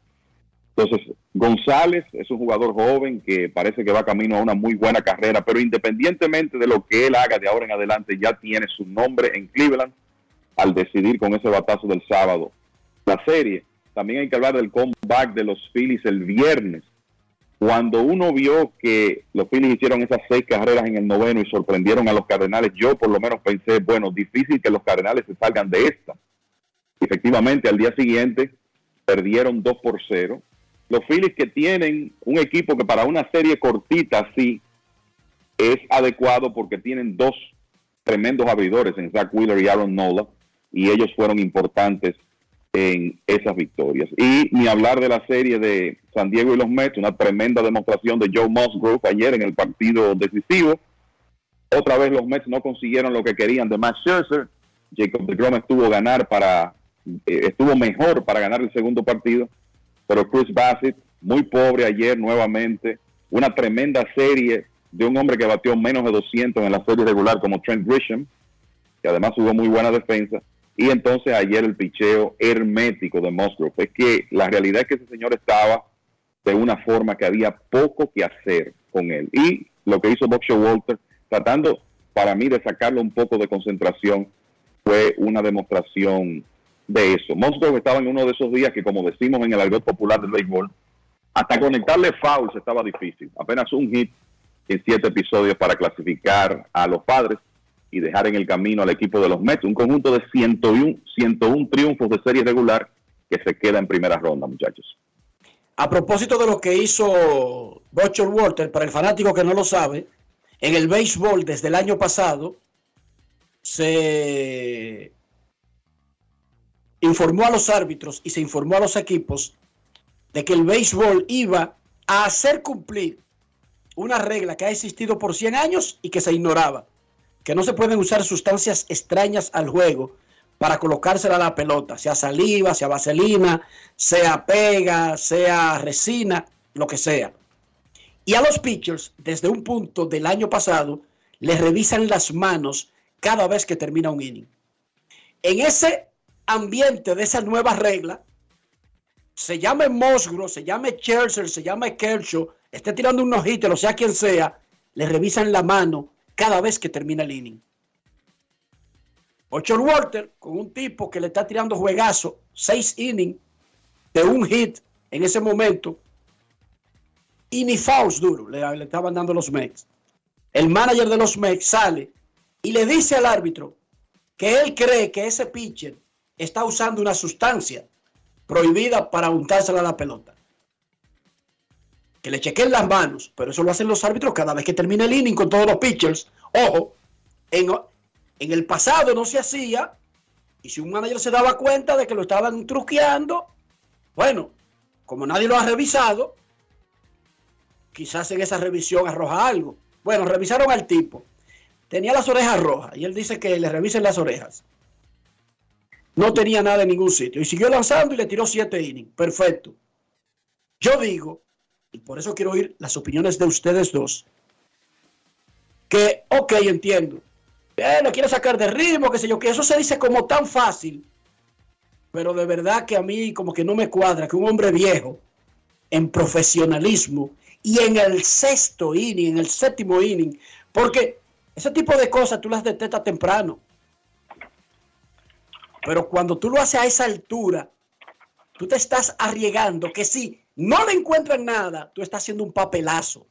S22: Entonces, González es un jugador joven que parece que va camino a una muy buena carrera, pero independientemente de lo que él haga de ahora en adelante, ya tiene su nombre en Cleveland al decidir con ese batazo del sábado la serie. También hay que hablar del comeback de los Phillies el viernes. Cuando uno vio que los Phillies hicieron esas seis carreras en el noveno y sorprendieron a los Cardenales, yo por lo menos pensé, bueno, difícil que los Cardenales se salgan de esta. Efectivamente, al día siguiente perdieron 2 por 0 los Phillies que tienen un equipo que para una serie cortita sí es adecuado porque tienen dos tremendos abridores en Zach Wheeler y Aaron Nola y ellos fueron importantes en esas victorias. Y ni hablar de la serie de San Diego y los Mets, una tremenda demostración de Joe Musgrove ayer en el partido decisivo. Otra vez los Mets no consiguieron lo que querían de Max Scherzer. Jacob DeGrom estuvo ganar para eh, estuvo mejor para ganar el segundo partido pero Chris Bassett, muy pobre ayer nuevamente, una tremenda serie de un hombre que batió menos de 200 en la serie regular como Trent Grisham, que además hubo muy buena defensa, y entonces ayer el picheo hermético de Musgrove. Es que la realidad es que ese señor estaba de una forma que había poco que hacer con él. Y lo que hizo Boxer Walter, tratando para mí de sacarlo un poco de concentración, fue una demostración de eso. Musgrove estaba en uno de esos días que, como decimos en el argot popular del béisbol, hasta conectarle fouls estaba difícil. Apenas un hit en siete episodios para clasificar a los padres y dejar en el camino al equipo de los Mets. Un conjunto de 101, 101 triunfos de serie regular que se queda en primera ronda, muchachos.
S4: A propósito de lo que hizo Butcher Walter, para el fanático que no lo sabe, en el béisbol desde el año pasado se informó a los árbitros y se informó a los equipos de que el béisbol iba a hacer cumplir una regla que ha existido por 100 años y que se ignoraba, que no se pueden usar sustancias extrañas al juego para colocársela a la pelota, sea saliva, sea vaselina, sea pega, sea resina, lo que sea. Y a los pitchers, desde un punto del año pasado, les revisan las manos cada vez que termina un inning. En ese ambiente de esa nueva regla, se llame Mosgro, se llame Churchill, se llame Kershaw, esté tirando un hitter, o sea quien sea, le revisan la mano cada vez que termina el inning. Ocho Walter, con un tipo que le está tirando juegazo, seis innings de un hit en ese momento, y ni fouls duro le, le estaban dando los Mex. El manager de los Mex sale y le dice al árbitro que él cree que ese pitcher está usando una sustancia prohibida para untársela a la pelota. Que le chequen las manos, pero eso lo hacen los árbitros cada vez que termina el inning con todos los pitchers. Ojo, en, en el pasado no se hacía Y si un manager se daba cuenta de que lo estaban truqueando, bueno, como nadie lo ha revisado, quizás en esa revisión arroja algo. Bueno, revisaron al tipo. Tenía las orejas rojas y él dice que le revisen las orejas. No tenía nada en ningún sitio. Y siguió lanzando y le tiró siete innings. Perfecto. Yo digo, y por eso quiero oír las opiniones de ustedes dos, que, ok, entiendo. Lo quiere sacar de ritmo, qué sé yo, que eso se dice como tan fácil. Pero de verdad que a mí como que no me cuadra que un hombre viejo en profesionalismo y en el sexto inning, en el séptimo inning, porque ese tipo de cosas tú las detectas temprano. Pero cuando tú lo haces a esa altura, tú te estás arriesgando que si no le encuentran nada, tú estás haciendo un papelazo.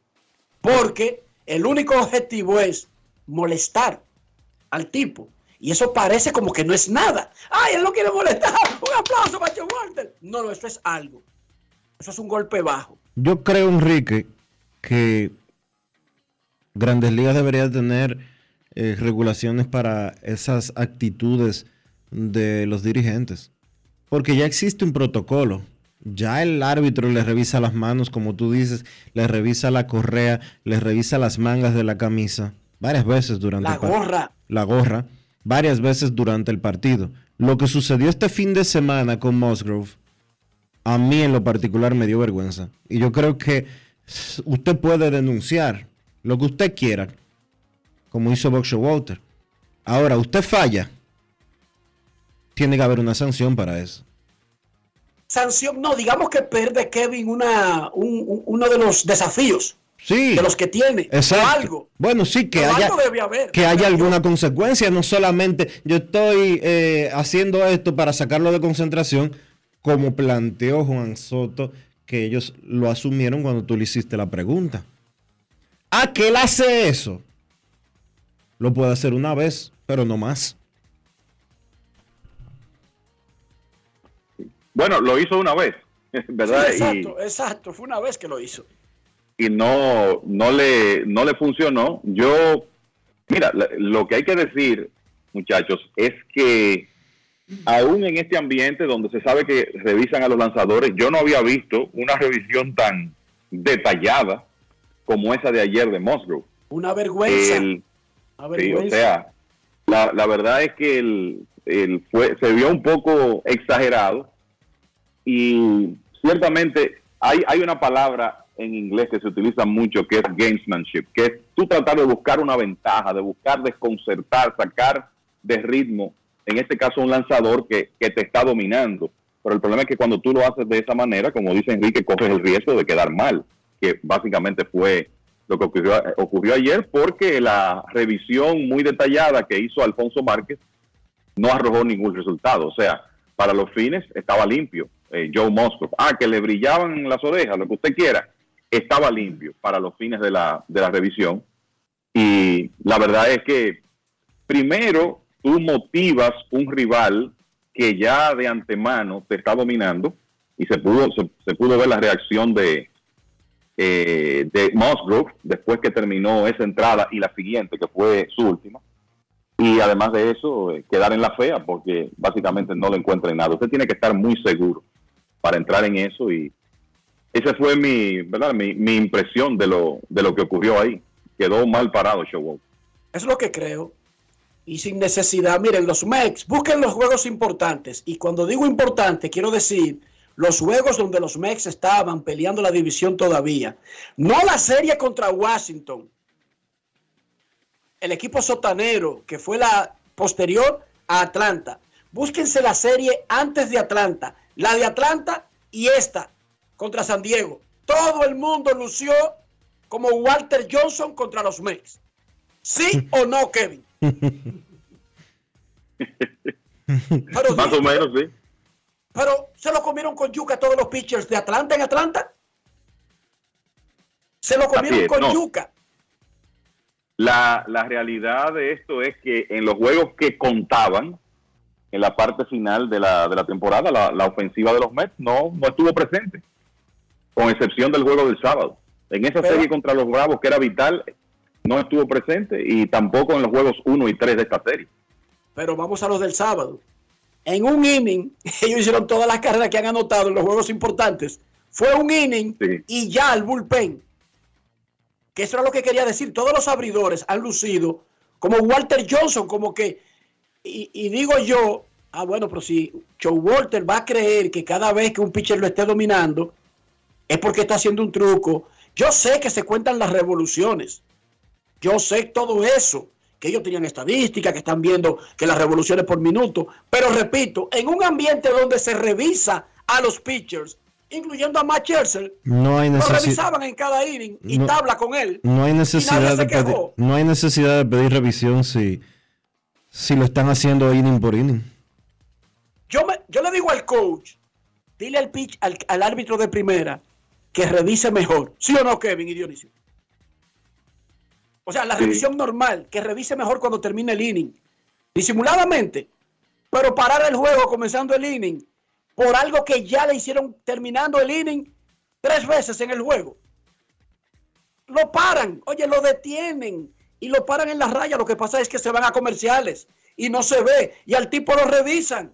S4: Porque el único objetivo es molestar al tipo. Y eso parece como que no es nada. ¡Ay, él no quiere molestar! ¡Un aplauso para Joe Walter! No, no, eso es algo. Eso es un golpe bajo.
S1: Yo creo, Enrique, que Grandes Ligas debería tener eh, regulaciones para esas actitudes de los dirigentes. Porque ya existe un protocolo. Ya el árbitro le revisa las manos, como tú dices, le revisa la correa, le revisa las mangas de la camisa varias veces durante
S4: la
S1: el partido.
S4: gorra.
S1: La gorra, varias veces durante el partido. Lo que sucedió este fin de semana con Musgrove, a mí en lo particular me dio vergüenza. Y yo creo que usted puede denunciar lo que usted quiera, como hizo Boxer Walter. Ahora, usted falla, tiene que haber una sanción para eso.
S4: Sanción, no, digamos que pierde Kevin una, un- un- uno de los desafíos.
S1: Sí.
S4: De los que tiene.
S1: Exacto.
S4: Algo.
S1: Bueno, sí, que haya,
S4: algo debe haber.
S1: que haya alguna consecuencia, no solamente yo estoy eh, haciendo esto para sacarlo de concentración, como planteó Juan Soto, que ellos lo asumieron cuando tú le hiciste la pregunta. Ah, que él hace eso. Lo puede hacer una vez, pero no más.
S22: Bueno, lo hizo una vez, ¿verdad?
S4: Sí,
S22: Y-
S4: exacto. Fue una vez que lo hizo.
S22: y no, no, le, no le funcionó. Yo, mira, lo que hay que decir, muchachos, es que aún en este ambiente donde se sabe que revisan a los lanzadores, yo no había visto una revisión tan detallada como esa de ayer de Musgrove.
S4: Una vergüenza.
S22: El-
S4: Una
S22: Sí, o sea, la, la verdad es que el, el fue, se vio un poco exagerado y ciertamente hay, hay una palabra en inglés que se utiliza mucho que es gamesmanship, que es tú tratar de buscar una ventaja, de buscar desconcertar, sacar de ritmo, en este caso un lanzador que, que te está dominando. Pero el problema es que cuando tú lo haces de esa manera, como dice Enrique, corres el riesgo de quedar mal, que básicamente fue lo que ocurrió, ocurrió ayer, porque la revisión muy detallada que hizo Alfonso Márquez no arrojó ningún resultado. O sea, para los fines estaba limpio. Eh, Joe Musgrove. Ah, que le brillaban las orejas, lo que usted quiera, estaba limpio para los fines de la, de la revisión. Y la verdad es que primero tú motivas un rival que ya de antemano te está dominando y se pudo, se, pudo ver la reacción de, eh, de Musgrove después que terminó esa entrada y la siguiente, que fue su última. Y además de eso, eh, quedar en la fea porque básicamente no le encuentran nada. Usted tiene que estar muy seguro para entrar en eso y esa fue mi, ¿verdad? mi, mi impresión de lo, de lo que ocurrió ahí. Quedó mal parado Showalter.
S4: Es lo que creo. Y sin necesidad, miren, los Mex, busquen los juegos importantes. Y cuando digo importante, quiero decir los juegos donde los Mex estaban peleando la división todavía. No la serie contra Washington. El equipo sotanero, que fue la posterior a Atlanta. Búsquense la serie antes de Atlanta. La de Atlanta y esta contra San Diego. Todo el mundo lució como Walter Johnson contra los Mex. ¿Sí o no, Kevin? Pero,
S22: Más o menos, sí.
S4: pero se lo comieron con yuca todos los pitchers de Atlanta en Atlanta. Se lo comieron
S22: es,
S4: con
S22: no.
S4: yuca.
S22: La, la realidad de esto es que en los juegos que contaban, en la parte final de la, de la temporada, la, la ofensiva de los Mets no, no estuvo presente, con excepción del juego del sábado. En esa
S4: Pero-
S22: serie contra los Bravos, que era vital, no estuvo presente y tampoco en los juegos 1 y 3 de esta serie.
S4: Pero vamos a los del sábado. en un inning, ellos hicieron todas las carreras que han anotado en los juegos importantes. Fue un inning y ya el bullpen. Que eso era lo que quería decir. Todos los abridores han lucido como Walter Johnson, como que, y, y digo yo, ah, bueno, pero si Joe Walter va a creer que cada vez que un pitcher lo esté dominando, es porque está haciendo un truco. Yo sé que se cuentan las revoluciones. Yo sé todo eso, que ellos tenían estadísticas, que están viendo que las revoluciones por minuto. Pero repito, en un ambiente donde se revisa a los pitchers, incluyendo a Matt Scherzer,
S1: No hay
S4: lo revisaban en cada inning y
S1: No.
S4: tabla con él.
S1: No hay necesidad de pedir, no hay necesidad de pedir revisión si, si lo están haciendo inning por inning.
S4: Yo, me- yo le digo al coach, dile al pitch, al, al árbitro de primera, que revise mejor. ¿Sí o no, Kevin y Dionisio? O sea, la
S22: Sí.
S4: revisión normal, que revise mejor cuando termine el inning. Disimuladamente. Pero parar el juego comenzando el inning por algo que ya le hicieron terminando el inning tres veces en el juego. Lo paran, oye, lo detienen y lo paran en la raya. Lo que pasa es que se van a comerciales y no se ve y al tipo lo revisan.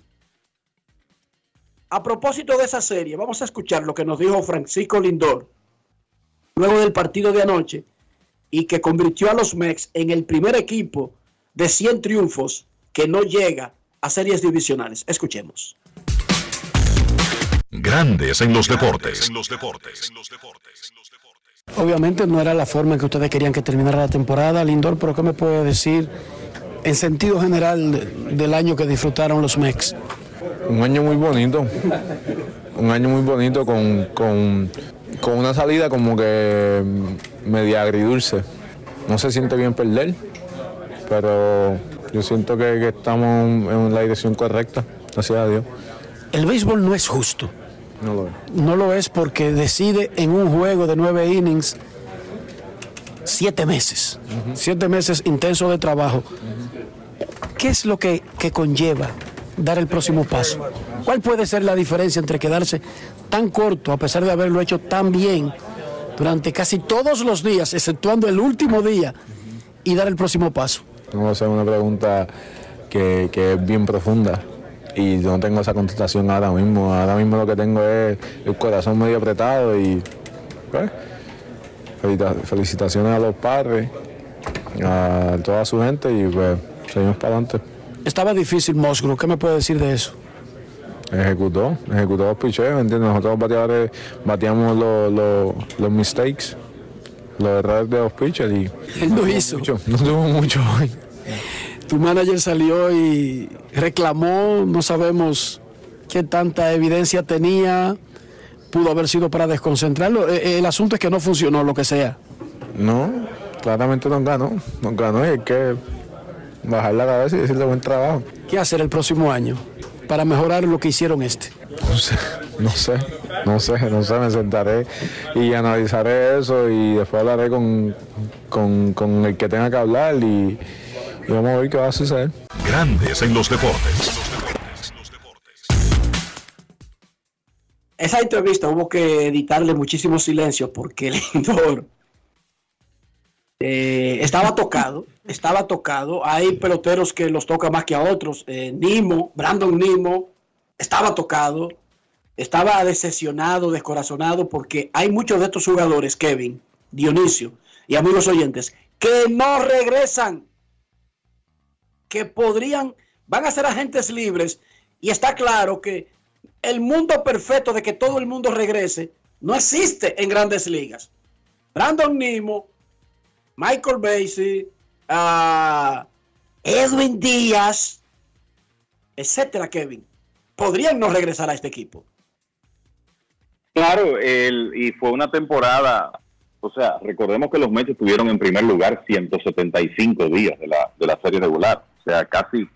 S4: A propósito de esa serie, vamos a escuchar lo que nos dijo Francisco Lindor luego del partido de anoche y que convirtió a los Mex en el primer equipo de 100 triunfos que no llega a series divisionales. Escuchemos.
S3: Grandes en los deportes.
S17: Obviamente no era la forma en que ustedes querían que terminara la temporada, Lindor, pero ¿qué me puede decir en sentido general de- del año que disfrutaron los Mex?
S23: Un año muy bonito. Un año muy bonito con, con- con una salida como que media agridulce. No se siente bien perder, pero yo siento que, que estamos en la dirección correcta, gracias a Dios.
S17: El béisbol no es justo.
S23: No lo es.
S17: No lo es porque decide en un juego de nueve innings siete meses. Siete meses intensos de trabajo. ¿Qué es lo que, que conlleva dar el próximo paso? ¿Cuál puede ser la diferencia entre quedarse tan corto, a pesar de haberlo hecho tan bien durante casi todos los días, exceptuando el último día, y dar el próximo paso?
S23: No sé, una pregunta que, que es bien profunda y no tengo esa contestación ahora mismo. Ahora mismo lo que tengo es el corazón medio apretado y pues, felicita- felicitaciones a los padres, a toda su gente y pues seguimos para adelante.
S17: Estaba difícil Musgrove, ¿qué me puede decir de eso?
S23: Ejecutó, ejecutó los picheos, ¿me entiendes? Nosotros los bateadores bateamos los, los, los mistakes, los errores de los pitchers y
S17: Él no hizo.
S23: mucho, no tuvo mucho hoy.
S17: Tu manager salió y reclamó, no sabemos qué tanta evidencia tenía, pudo haber sido para desconcentrarlo. Eh, eh, El asunto es que no funcionó, lo que sea.
S23: No, claramente nos ganó, nos ganó y hay que bajar la cabeza y decirle buen trabajo.
S17: ¿Qué hacer el próximo año para mejorar lo que hicieron este?
S23: No sé, no sé, no sé, no sé, me sentaré y analizaré eso y después hablaré con, con, con el que tenga que hablar y, y vamos a ver qué va a suceder.
S3: Grandes en los deportes.
S4: Esa entrevista hubo que editarle muchísimo silencio porque Lindor eh, estaba tocado, estaba tocado. Hay peloteros que los toca más que a otros. Eh, Nimo, Brandon Nimo, estaba tocado, estaba decepcionado, descorazonado porque hay muchos de estos jugadores, Kevin, Dionisio y amigos oyentes, que no regresan, que podrían, van a ser agentes libres y está claro que el mundo perfecto de que todo el mundo regrese no existe en grandes ligas. Brandon Nimo, Michael Basie, ah, Edwin Díaz, etcétera, Kevin, podrían no regresar a este equipo.
S22: Claro, el, y fue una temporada, o sea, recordemos que los Mets estuvieron en primer lugar 175 días de la, de la serie regular, sea, casi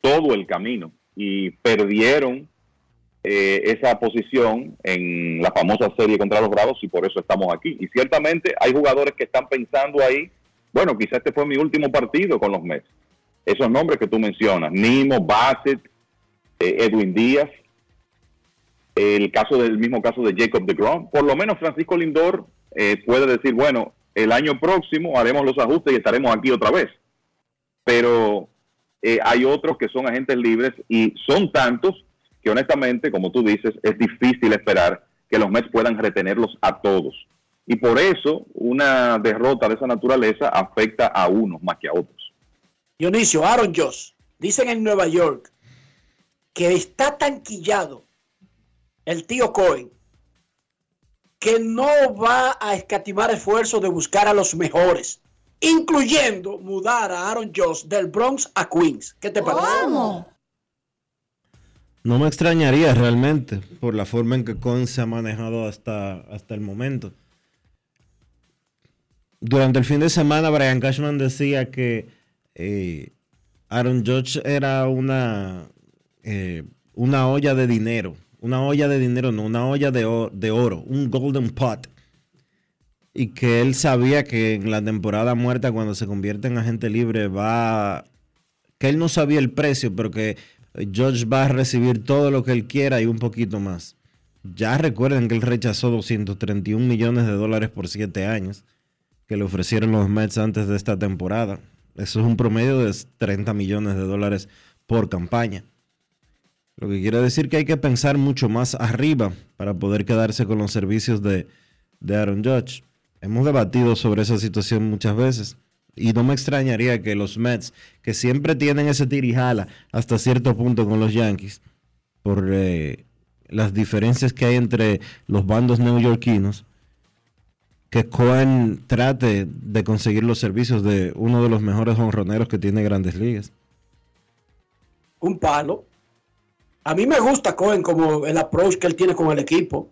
S22: todo el camino, y perdieron eh, esa posición en la famosa serie contra los Bravos y por eso estamos aquí. Y ciertamente hay jugadores que están pensando ahí, bueno, quizás este fue mi último partido con los Mets. Esos nombres que tú mencionas, Nimo, Bassett, eh, Edwin Díaz, el caso del mismo caso de Jacob de Grom. Por lo menos Francisco Lindor eh, puede decir, bueno, el año próximo haremos los ajustes y estaremos aquí otra vez. Pero eh, hay otros que son agentes libres y son tantos que honestamente, como tú dices, es difícil esperar que los Mets puedan retenerlos a todos. Y por eso una derrota de esa naturaleza afecta a unos más que a otros.
S4: Dionisio, Aaron Joss, dicen en Nueva York que está tanquillado el tío Cohen que no va a escatimar esfuerzos de buscar a los mejores, incluyendo mudar a Aaron Joss del Bronx a Queens. ¿Qué te parece?
S1: No me extrañaría realmente por la forma en que Cohen se ha manejado hasta, hasta el momento. Durante el fin de semana, Brian Cashman decía que eh, Aaron Judge era una, eh, una olla de dinero. Una olla de dinero, no, una olla de, de oro, un golden pot. Y que él sabía que en la temporada muerta, cuando se convierte en agente libre, va. Que él no sabía el precio, pero que George va a recibir todo lo que él quiera y un poquito más. Ya recuerden que él rechazó 231 millones de dólares por 7 años que le ofrecieron los Mets antes de esta temporada. Eso es un promedio de 30 millones de dólares por campaña. Lo que quiere decir que hay que pensar mucho más arriba para poder quedarse con los servicios de, de Aaron Judge. Hemos debatido sobre esa situación muchas veces. Y no me extrañaría que los Mets, que siempre tienen ese tirijala hasta cierto punto con los Yankees, por eh, las diferencias que hay entre los bandos neoyorquinos, que Cohen trate de conseguir los servicios de uno de los mejores honroneros que tiene grandes ligas.
S4: Un palo. A mí me gusta Cohen como el approach que él tiene con el equipo.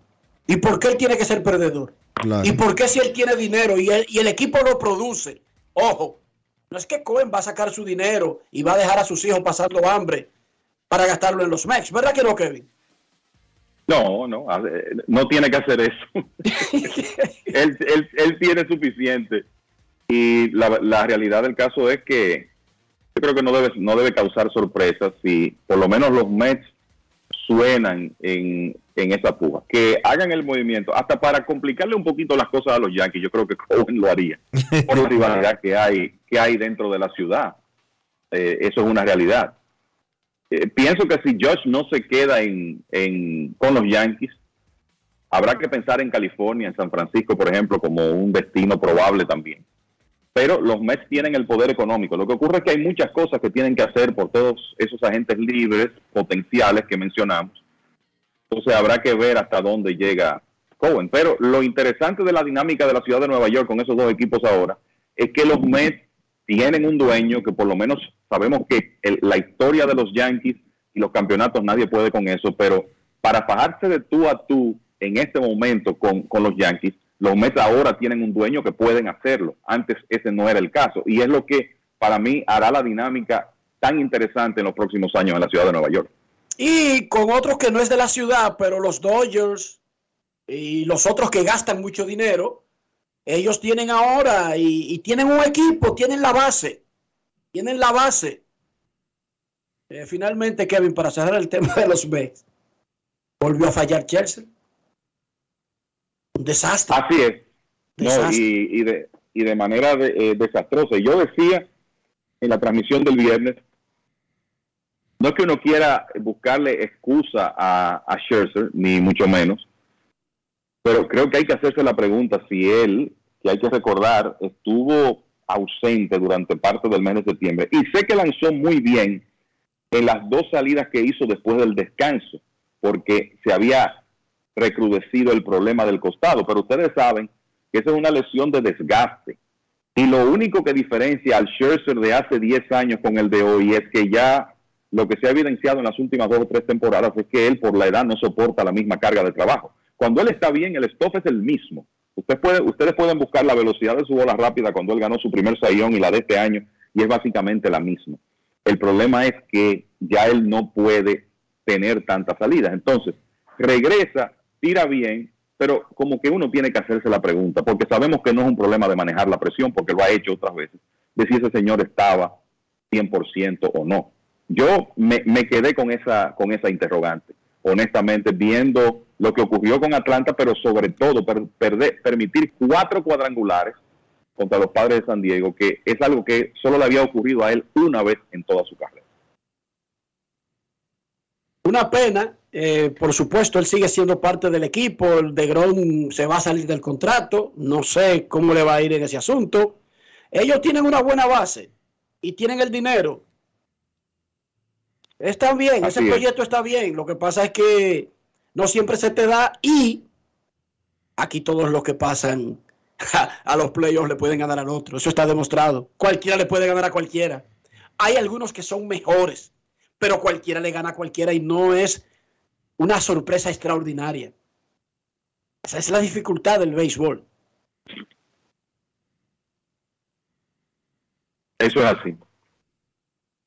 S4: ¿Y por qué él tiene que ser perdedor?
S1: Claro.
S4: ¿Y por qué si él tiene dinero y, el equipo lo produce? Ojo, no es que Cohen va a sacar su dinero y va a dejar a sus hijos pasando hambre para gastarlo en los Mets. ¿Verdad que no, Kevin?
S22: No, no, no tiene que hacer eso. él, él- él tiene suficiente. Y la, la realidad del caso es que yo creo que no debe, no debe causar sorpresas si por lo menos los Mets suenan en, en esa puja. Que hagan el movimiento, hasta para complicarle un poquito las cosas a los Yankees, yo creo que Cohen lo haría, por la rivalidad que hay, que hay dentro de la ciudad. Eh, eso es una realidad. Eh, pienso que si Josh no se queda en, en- con los Yankees, habrá que pensar en California, en San Francisco, por ejemplo, como un destino probable también. Pero los Mets tienen el poder económico. Lo que ocurre es que hay muchas cosas que tienen que hacer por todos esos agentes libres potenciales que mencionamos. Entonces habrá que ver hasta dónde llega Cohen. Pero lo interesante de la dinámica de la ciudad de Nueva York con esos dos equipos ahora es que los Mets tienen un dueño que por lo menos sabemos que el- la historia de los Yankees y los campeonatos nadie puede con eso, pero para fajarse de tú a tú en este momento con, con los Yankees, los Mets ahora tienen un dueño que pueden hacerlo. Antes ese no era el caso. Y es lo que para mí hará la dinámica tan interesante en los próximos años en la ciudad de Nueva York.
S4: Y con otros que no es de la ciudad, pero los Dodgers y los otros que gastan mucho dinero, ellos tienen ahora y, tienen un equipo, tienen la base, tienen la base. Eh, finalmente, Kevin, para cerrar el tema de los Mets, volvió a fallar Chelsea. Un desastre.
S22: Así es. No, y, y de, y de manera de- eh, desastrosa. Yo decía en la transmisión del viernes, no es que uno quiera buscarle excusa a, a Scherzer, ni mucho menos, pero creo que hay que hacerse la pregunta si él, que hay que recordar, estuvo ausente durante parte del mes de septiembre. Y sé que lanzó muy bien en las dos salidas que hizo después del descanso, porque se había recrudecido el problema del costado, pero ustedes saben que esa es una lesión de desgaste. Y lo único que diferencia al Scherzer de hace 10 años con el de hoy es que ya lo que se ha evidenciado en las últimas dos o tres temporadas es que él por la edad no soporta la misma carga de trabajo. Cuando él está bien, el stuff es el mismo. Usted puede, ustedes pueden buscar la velocidad de su bola rápida cuando él ganó su primer sayón y la de este año, y es básicamente la misma. El problema es que ya él no puede tener tantas salidas. Entonces, regresa, tira bien, pero como que uno tiene que hacerse la pregunta, porque sabemos que no es un problema de manejar la presión, porque lo ha hecho otras veces, de si ese señor estaba 100% o no. Yo me, quedé con esa, con esa interrogante, honestamente, viendo lo que ocurrió con Atlanta, pero sobre todo per- perder- permitir cuatro cuadrangulares contra los padres de San Diego, que es algo que solo le había ocurrido a él una vez en toda su carrera.
S4: Una pena, eh, por supuesto, él sigue siendo parte del equipo. El de Grom se va a salir del contrato. No sé cómo le va a ir en ese asunto. Ellos tienen una buena base y tienen el dinero. Está bien,
S22: Así
S4: ese
S22: es.
S4: proyecto está bien. Lo que pasa es que no siempre se te da y aquí todos los que pasan a los playoffs le pueden ganar al otro. Eso está demostrado. Cualquiera le puede ganar a cualquiera. Hay algunos que son mejores, pero cualquiera le gana a cualquiera y no es una sorpresa extraordinaria. Esa es la dificultad del béisbol.
S22: Eso es así.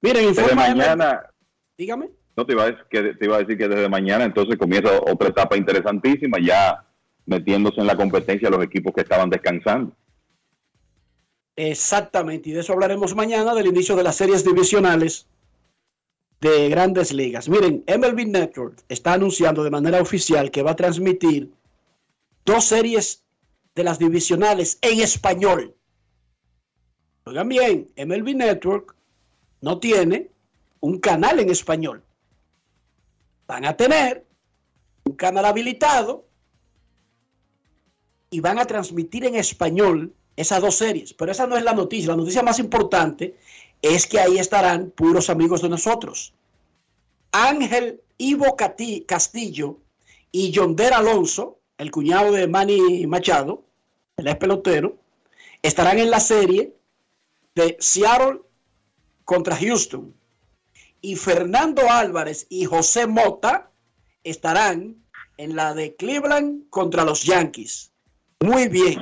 S4: Miren,
S22: Desde mañana,
S4: Dígame.
S22: no te iba, a decir que, te iba a decir que desde mañana entonces comienza otra etapa interesantísima, ya metiéndose en la competencia los equipos que estaban descansando.
S4: Exactamente, y de eso hablaremos mañana del inicio de las series divisionales de grandes ligas. Miren, MLB Network está anunciando de manera oficial que va a transmitir dos series de las divisionales en español. Oigan bien, MLB Network no tiene un canal en español. Van a tener un canal habilitado y van a transmitir en español esas dos series. Pero esa no es la noticia. La noticia más importante es que ahí estarán puros amigos de nosotros. Ángel Ivo Castillo y Yonder Alonso, el cuñado de Manny Machado, el ex pelotero, estarán en la serie de Seattle contra Houston. Y Fernando Álvarez y José Mota estarán en la de Cleveland contra los Yankees. Muy bien.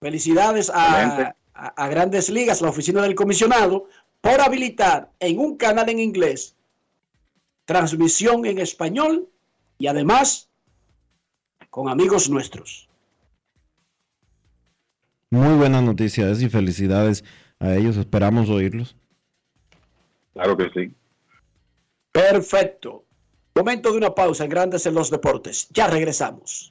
S4: Felicidades a. a- a Grandes Ligas, la oficina del comisionado, por habilitar en un canal en inglés transmisión en español y además con amigos nuestros.
S1: Muy buenas noticias y felicidades a ellos. Esperamos oírlos.
S22: Claro que sí.
S4: Perfecto. Momento de una pausa en Grandes en los Deportes. Ya regresamos.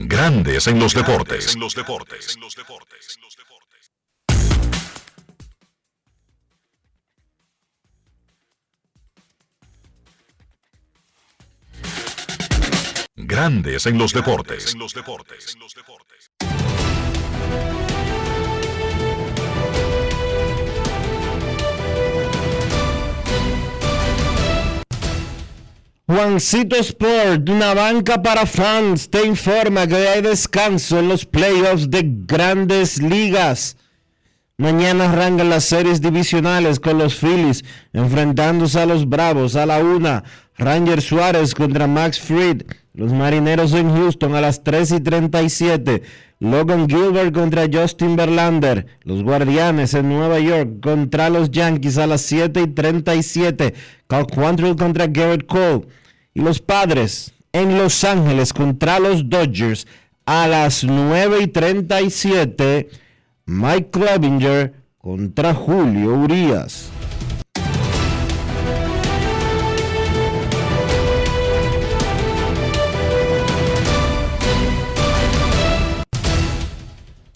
S3: Grandes en los deportes. En los deportes. Grandes en los deportes. En los deportes.
S1: Juancito Sport, una banca para fans, te informa que hay descanso en los playoffs de grandes ligas. Mañana arrancan las series divisionales con los Phillies enfrentándose a los Bravos a la una. Ranger Suárez contra Max Fried. Los Marineros en Houston a las 3 y 37. Logan Gilbert contra Justin Verlander. Los Guardianes en Nueva York contra los Yankees a las 7 y 37. Cal Quantrill contra Garrett Cole. Y los Padres en Los Ángeles contra los Dodgers a las 9 y 37. Mike Clevinger contra Julio Urias.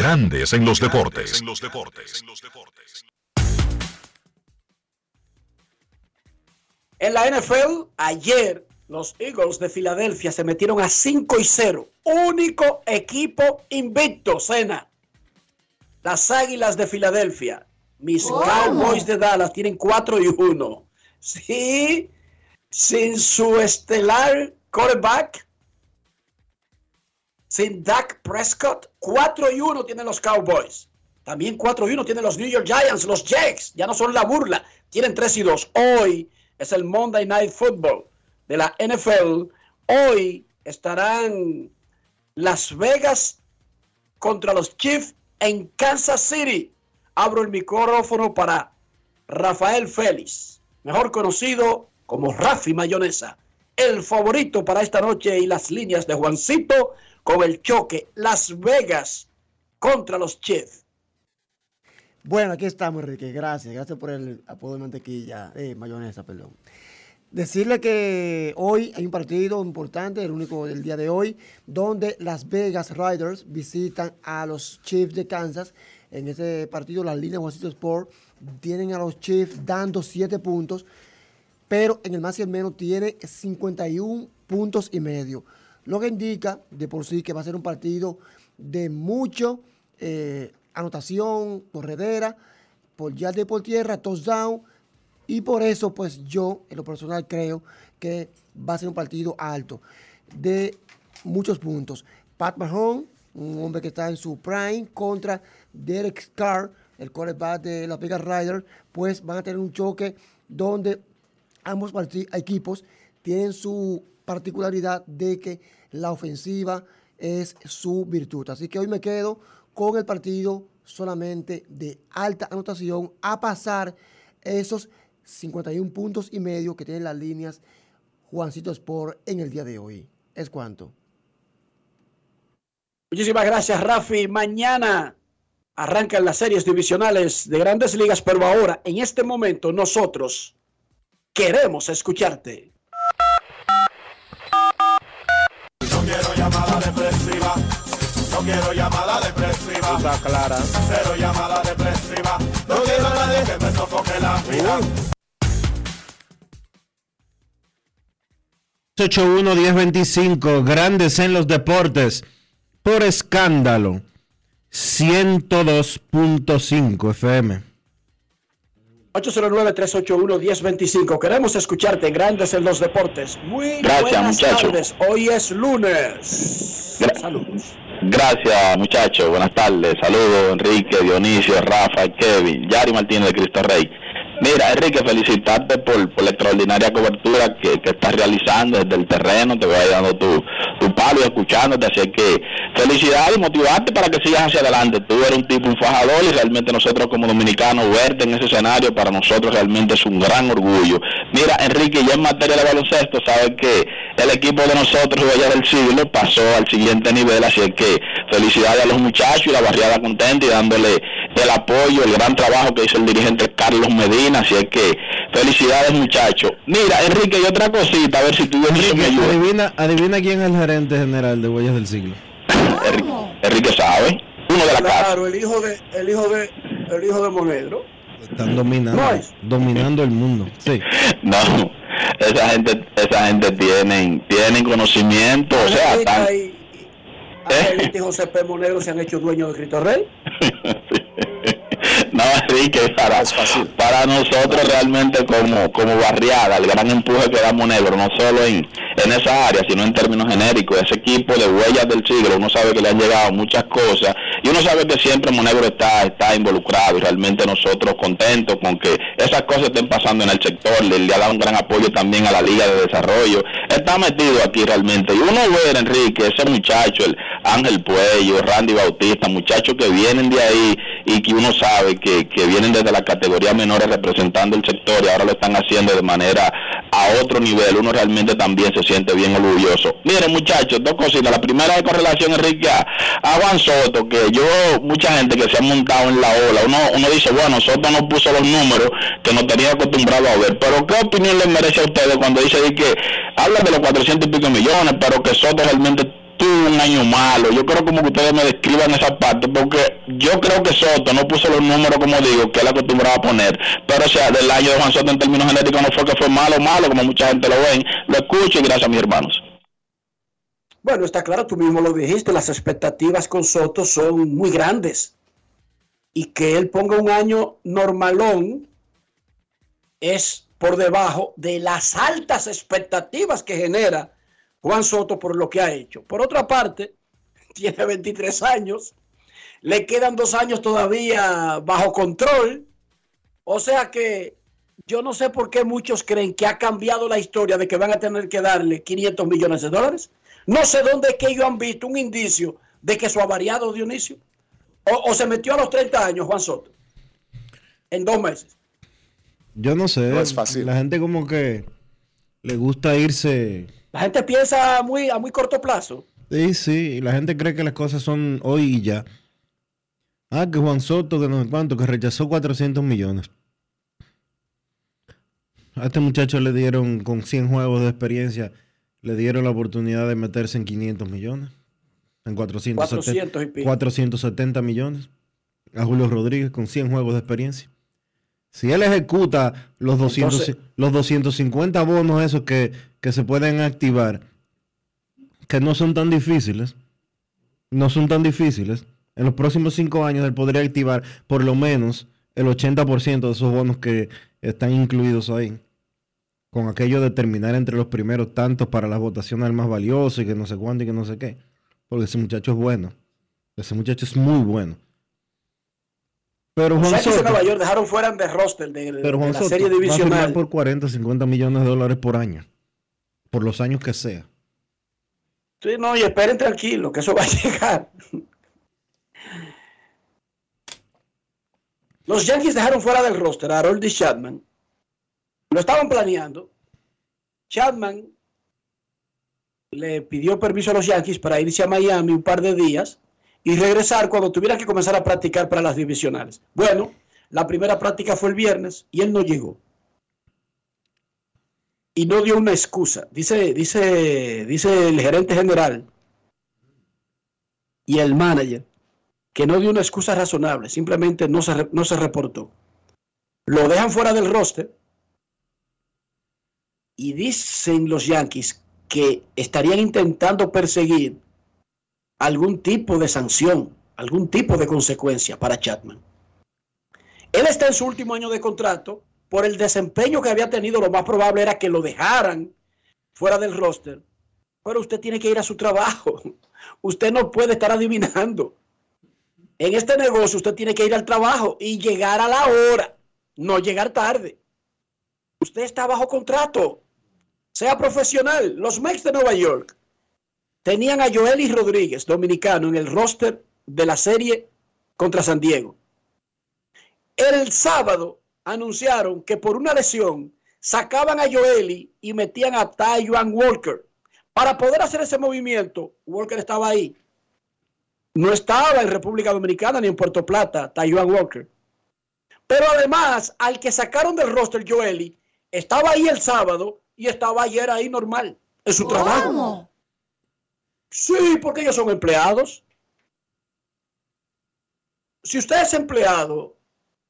S3: Grandes en los deportes.
S4: En la NFL, ayer los Eagles de Filadelfia se metieron a 5 y 0. Único equipo invicto, Cena. Las Águilas de Filadelfia. Mis Cowboys de Dallas tienen 4 y 1. Sí, sin su estelar quarterback, sin Dak Prescott, 4 y 1 tienen los Cowboys. También 4 y 1 tienen los New York Giants, los Jets, ya no son la burla, tienen 3 y 2. Hoy es el Monday Night Football de la NFL. Hoy estarán Las Vegas contra los Chiefs en Kansas City. Abro el micrófono para Rafael Félix, mejor conocido como Rafi Mayonesa, el favorito para esta noche y las líneas de Juancito con el choque Las Vegas contra los Chiefs.
S24: Bueno, aquí estamos, Enrique. Gracias. Gracias por el apodo de mantequilla, eh, mayonesa, perdón. Decirle que hoy hay un partido importante, el único del día de hoy, donde Las Vegas Riders visitan a los Chiefs de Kansas. En ese partido, las líneas Juancito Sport tienen a los Chiefs dando 7 puntos, pero en el más y el menos tiene 51 puntos y medio. Lo que indica de por sí que va a ser un partido de mucho eh, anotación, corredera, por yarda y por tierra, touchdown. Y por eso, pues yo, en lo personal, creo que va a ser un partido alto, de muchos puntos. Pat Mahomes, un hombre que está en su prime, contra Derek Carr, el quarterback de las Vegas Riders, pues van a tener un choque donde ambos equipos tienen su particularidad de que la ofensiva es su virtud. Así que hoy me quedo con el partido solamente de alta anotación a pasar esos 51 puntos y medio que tienen las líneas Juancito Sport en el día de hoy. ¿Es cuánto?
S4: Muchísimas gracias, Rafi. Mañana arrancan las series divisionales de grandes ligas, pero ahora, en este momento, nosotros queremos escucharte.
S25: Quiero llamada depresiva.
S26: Está clara.
S25: Cero llamada depresiva. No quiero a nadie que me sofoque la vida.
S1: 81-1025, grandes en los deportes, por escándalo, 102.5 FM.
S4: 809-381-1025. Queremos escucharte, grandes en los deportes. Muy
S27: Gracias,
S4: buenas
S27: muchacho.
S4: tardes. Hoy es lunes. Saludos.
S27: Gracias, muchachos. Buenas tardes. Saludos, Enrique, Dionisio, Rafa, Kevin, Yari Martínez de Cristo Rey. Mira, Enrique, felicitarte por, por la extraordinaria cobertura que, que estás realizando desde el terreno. Te voy dando tu, tu palo y escuchándote. Así que felicidades y motivarte para que sigas hacia adelante. Tú eres un tipo, un fajador y realmente nosotros como dominicanos verte en ese escenario para nosotros realmente es un gran orgullo. Mira, Enrique, ya en materia de baloncesto, sabes que el equipo de nosotros, Huella del Siglo, pasó al siguiente nivel, así que felicidades a los muchachos y la barriada contenta y dándole el apoyo, el gran trabajo que hizo el dirigente Carlos Medina, así es que felicidades muchachos. Mira, Enrique, y otra cosita, a ver si tú me ayudas.
S1: Adivina, adivina quién es el gerente general de Huellas del Siglo.
S27: Enrique sabe, uno de la casa.
S4: Claro, el hijo de, el hijo de, el hijo de Monedro.
S1: Están dominando,
S4: No
S1: dominando el mundo. Sí.
S27: No, esa gente, esa gente tienen, tienen conocimiento, o sea, están-
S4: y, y José P. Monegro se han hecho dueños de Cristo Rey.
S27: No, Enrique, para, para nosotros realmente como, como barriada, el gran empuje que da Monegro, no solo en, en esa área, sino en términos genéricos, ese equipo de huellas del siglo, uno sabe que le han llegado muchas cosas y uno sabe que siempre Monegro está, está involucrado y realmente nosotros contentos con que esas cosas estén pasando en el sector, le, ha dado un gran apoyo también a la Liga de Desarrollo, está metido aquí realmente y uno ver, Enrique, ese muchacho, el Ángel Puello, Randy Bautista, muchachos que vienen de ahí y que uno sabe que, que vienen desde las categorías menores representando el sector y ahora lo están haciendo de manera a otro nivel, uno realmente también se siente bien orgulloso. Miren muchachos, dos cositas. La primera es con relación, Enrique, a, Juan Soto, que yo, mucha gente que se ha montado en la ola, uno, uno dice, bueno, Soto no puso los números que nos tenía acostumbrado a ver, pero ¿qué opinión les merece a ustedes cuando dice que habla de los 400 y pico millones, pero que Soto realmente tuvo un año malo. Yo creo como que ustedes me describan esa parte, porque yo creo que Soto no puso los números, como digo, que él acostumbraba a poner. Pero, sea, del año de Juan Soto en términos genéricos no fue que fue malo, malo, como mucha gente lo ven. Lo escucho y gracias a mis hermanos.
S4: Bueno, está claro, tú mismo lo dijiste, las expectativas con Soto son muy grandes. Y que él ponga un año normalón es por debajo de las altas expectativas que genera Juan Soto por lo que ha hecho. Por otra parte, tiene 23 años, le quedan dos años todavía bajo control. O sea que yo no sé por qué muchos creen que ha cambiado la historia de que van a tener que darle 500 millones de dólares. No sé dónde es que ellos han visto un indicio de que eso ha variado, Dionisio. O, o se metió a los 30 años, Juan Soto, en dos meses.
S1: Yo no sé.
S4: No es fácil.
S1: La gente como que le gusta irse.
S4: La gente piensa muy, a muy corto plazo.
S1: Sí, sí. Y la gente cree que las cosas son hoy y ya. Ah, que Juan Soto, que no sé cuánto, que rechazó 400 millones. A este muchacho le dieron, con 100 juegos de experiencia, le dieron la oportunidad de meterse en 500 millones. En 470,
S4: 400 y pico.
S1: 470 millones. A Julio Rodríguez con 100 juegos de experiencia. Si él ejecuta los, 200,
S4: Entonces-
S1: los 250 bonos esos que, que se pueden activar, que no son tan difíciles, no son tan difíciles, en los próximos cinco años él podría activar por lo menos el 80% de esos bonos que están incluidos ahí. Con aquello de terminar entre los primeros tantos para la votación al más valioso y que no sé cuánto y que no sé qué. Porque ese muchacho es bueno. Ese muchacho es muy bueno. Pero
S4: Los
S1: Juan
S4: Yankees de
S1: Soto,
S4: Nueva York dejaron fuera de roster de, de
S1: pero Juan
S4: la
S1: Soto
S4: serie
S1: va a firmar
S4: divisional.
S1: por 40, 50 millones de dólares por año. Por los años que sea.
S4: Sí, no, y esperen tranquilo, que eso va a llegar. Los Yankees dejaron fuera del roster a Harold Chapman. Lo estaban planeando. Chapman le pidió permiso a los Yankees para irse a Miami un par de días y regresar cuando tuviera que comenzar a practicar para las divisionales. Bueno, la primera práctica fue el viernes y él no llegó. Y no dio una excusa. Dice, dice, dice el gerente general y el manager que no dio una excusa razonable, simplemente no se, no se reportó. Lo dejan fuera del roster y dicen los Yankees que estarían intentando perseguir algún tipo de sanción, algún tipo de consecuencia para Chapman. Él está en su último año de contrato. Por el desempeño que había tenido, lo más probable era que lo dejaran fuera del roster. Pero usted tiene que ir a su trabajo. Usted no puede estar adivinando. En este negocio usted tiene que ir al trabajo y llegar a la hora, no llegar tarde. Usted está bajo contrato. Sea profesional. Los Mets de Nueva York tenían a Joely Rodríguez, dominicano, en el roster de la serie contra San Diego. El sábado anunciaron que por una lesión sacaban a Joely y metían a Taiwan Walker. Para poder hacer ese movimiento, Walker estaba ahí. No estaba en República Dominicana ni en Puerto Plata, Taiwan Walker. Pero además, al que sacaron del roster Joely, estaba ahí el sábado y estaba ayer ahí normal, en su trabajo. Sí, porque ellos son empleados. Si usted es empleado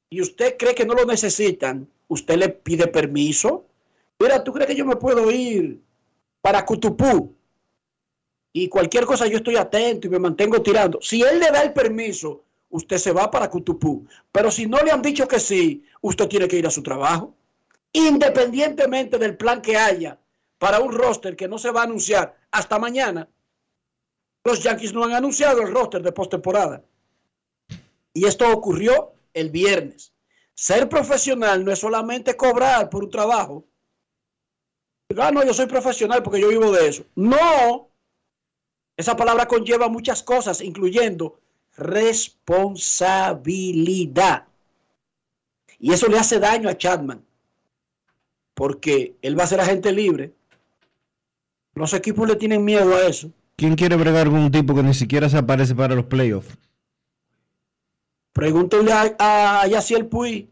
S4: y usted cree que no lo necesitan, usted le pide permiso. Mira, ¿tú crees que yo me puedo ir para Cutupú? Y cualquier cosa yo estoy atento y me mantengo tirando. Si él le da el permiso, usted se va para Cutupú. Pero si no le han dicho que sí, usted tiene que ir a su trabajo. Independientemente del plan que haya para un roster que no se va a anunciar hasta mañana, los Yankees no han anunciado el roster de postemporada. Y esto ocurrió el viernes. Ser profesional no es solamente cobrar por un trabajo. Ah, no, yo soy profesional porque yo vivo de eso. No. Esa palabra conlleva muchas cosas, incluyendo responsabilidad. Y eso le hace daño a Chapman, porque él va a ser agente libre. Los equipos le tienen miedo a eso.
S1: ¿Quién quiere bregar con un tipo que ni siquiera se aparece para los playoffs?
S4: Pregúntale a, a Yaciel Puy,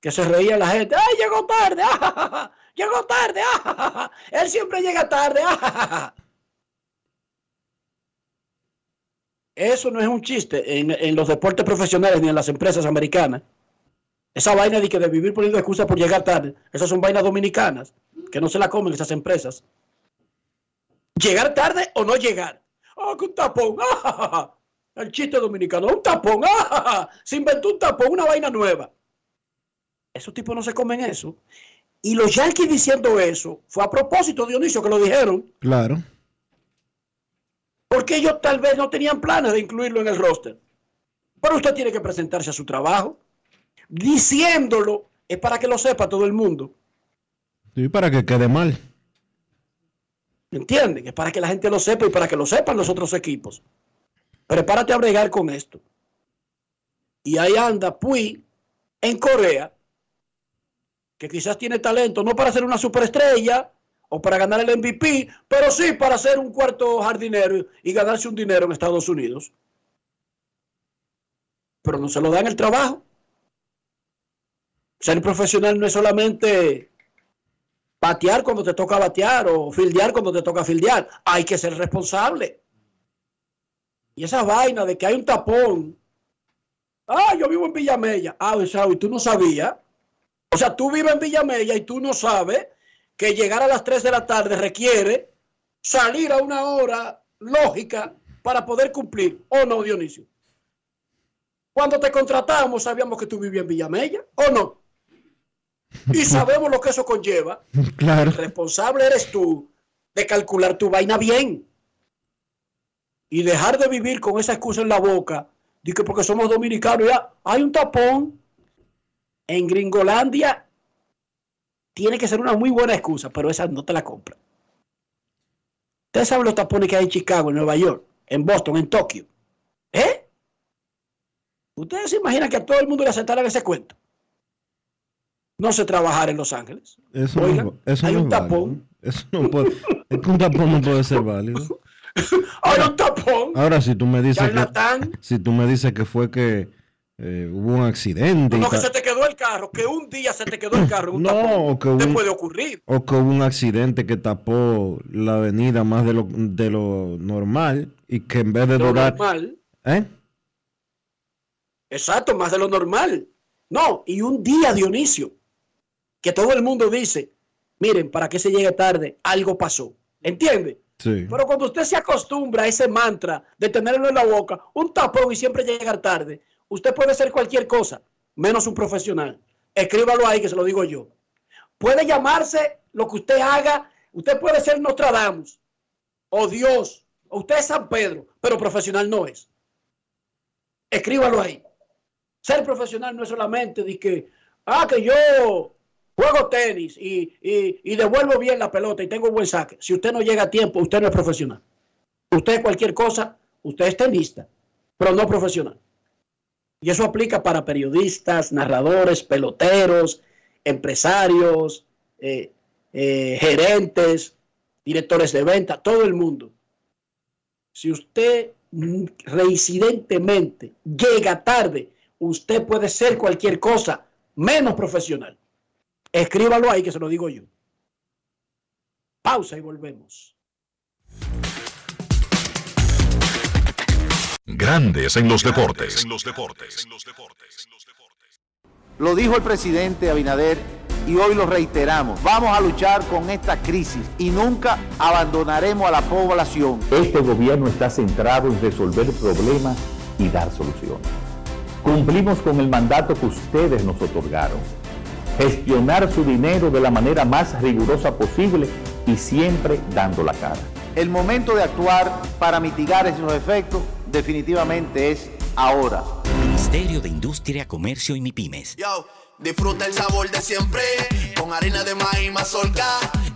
S4: que se reía la gente. ¡Ay, llegó tarde! ¡Ah, ¡Llegó tarde! ¡Ah, Él siempre llega tarde. ¡Ah! Eso no es un chiste en, en, los deportes profesionales ni en las empresas americanas. Esa vaina de que de vivir poniendo excusas por llegar tarde, esas son vainas dominicanas, que no se la comen esas empresas. Llegar tarde o no llegar. ¡Ah, que un tapón! ¡Ah! El chiste dominicano, un tapón. ¡Ah! Se inventó un tapón, una vaina nueva. Esos tipos no se comen eso. Y los Yankees diciendo eso fue a propósito, Dionisio, que lo dijeron.
S1: Claro.
S4: Porque ellos tal vez no tenían planes de incluirlo en el roster. Pero usted tiene que presentarse a su trabajo. Diciéndolo es para que lo sepa todo el mundo.
S1: Y para que quede mal.
S4: ¿Entienden? Es para que la gente lo sepa y para que lo sepan los otros equipos. Prepárate a bregar con esto. Y ahí anda Puy en Corea, que quizás tiene talento, no para ser una superestrella o para ganar el MVP, pero sí para ser un cuarto jardinero y ganarse un dinero en Estados Unidos. Pero no se lo da en el trabajo. Ser profesional no es solamente batear cuando te toca batear o fildear cuando te toca fildear. Hay que ser responsable. Y esa vaina de que hay un tapón. Ah, yo vivo en Villamella. Ah, o sea, y tú no sabías. O sea, tú vives en Villamella y tú no sabes que llegar a las 3 de la tarde requiere salir a una hora lógica para poder cumplir. ¿O no, Dionisio? Cuando te contratamos sabíamos que tú vivías en Villamella, ¿o no? Y sabemos lo que eso conlleva.
S1: Claro.
S4: El responsable eres tú de calcular tu vaina bien. Y dejar de vivir con esa excusa en la boca. De que porque somos dominicanos ya hay un tapón. En Gringolandia tiene que ser una muy buena excusa, pero esa no te la compra. Ustedes saben los tapones que hay en Chicago, en Nueva York, en Boston, en Tokio. ¿Eh? Ustedes se imaginan que a todo el mundo le aceptaran ese cuento. No sé trabajar en Los Ángeles.
S1: Eso
S4: Oigan,
S1: no, eso
S4: hay
S1: no
S4: un
S1: es
S4: tapón.
S1: Eso no puede, es que un tapón no puede ser válido.
S4: Hay un tapón.
S1: Ahora, si tú me dices que, si tú me dices que fue que eh, hubo un accidente
S4: No, que se te quedó el carro, que un día se te quedó el carro un
S1: No,
S4: tapón.
S1: o que
S4: Te
S1: un-
S4: puede ocurrir.
S1: o que hubo un accidente que tapó la avenida más de lo, de lo normal y que en vez de
S4: Lo
S1: durar,
S4: normal.
S1: ¿eh?
S4: Exacto, más de lo normal. No, y un día, Dionisio, que todo el mundo dice, miren, para que se llegue tarde, algo pasó. ¿Entiende?
S1: Sí.
S4: Pero cuando usted se acostumbra a ese mantra de tenerlo en la boca, un tapón y siempre llegar tarde, usted puede ser cualquier cosa, menos un profesional. Escríbalo ahí que se lo digo yo. Puede llamarse lo que usted haga, usted puede ser Nostradamus, o Dios, o usted es San Pedro, pero profesional no es. Escríbalo ahí. Ser profesional no es solamente de que, ah, que yo juego tenis y, y- y devuelvo bien la pelota y tengo buen saque. Si usted no llega a tiempo, usted no es profesional. Usted es cualquier cosa, usted es tenista, pero no profesional. Y eso aplica para periodistas, narradores, peloteros, empresarios, eh, eh, gerentes, directores de venta, todo el mundo. Si usted reincidentemente llega tarde, usted puede ser cualquier cosa menos profesional. Escríbalo ahí que se lo digo yo. Pausa y volvemos.
S3: Grandes en los deportes.
S14: Lo dijo el presidente Abinader y hoy lo reiteramos. Vamos a luchar con esta crisis y nunca abandonaremos a la población.
S15: Este gobierno está centrado en resolver problemas y dar soluciones. Cumplimos con el mandato que ustedes nos otorgaron. Gestionar su dinero de la manera más rigurosa posible y siempre dando la cara.
S14: El momento de actuar para mitigar esos efectos definitivamente es ahora.
S28: Ministerio de Industria, Comercio y MIPIMES.
S12: Yo, disfruta el sabor de siempre con harina de maíz mazorca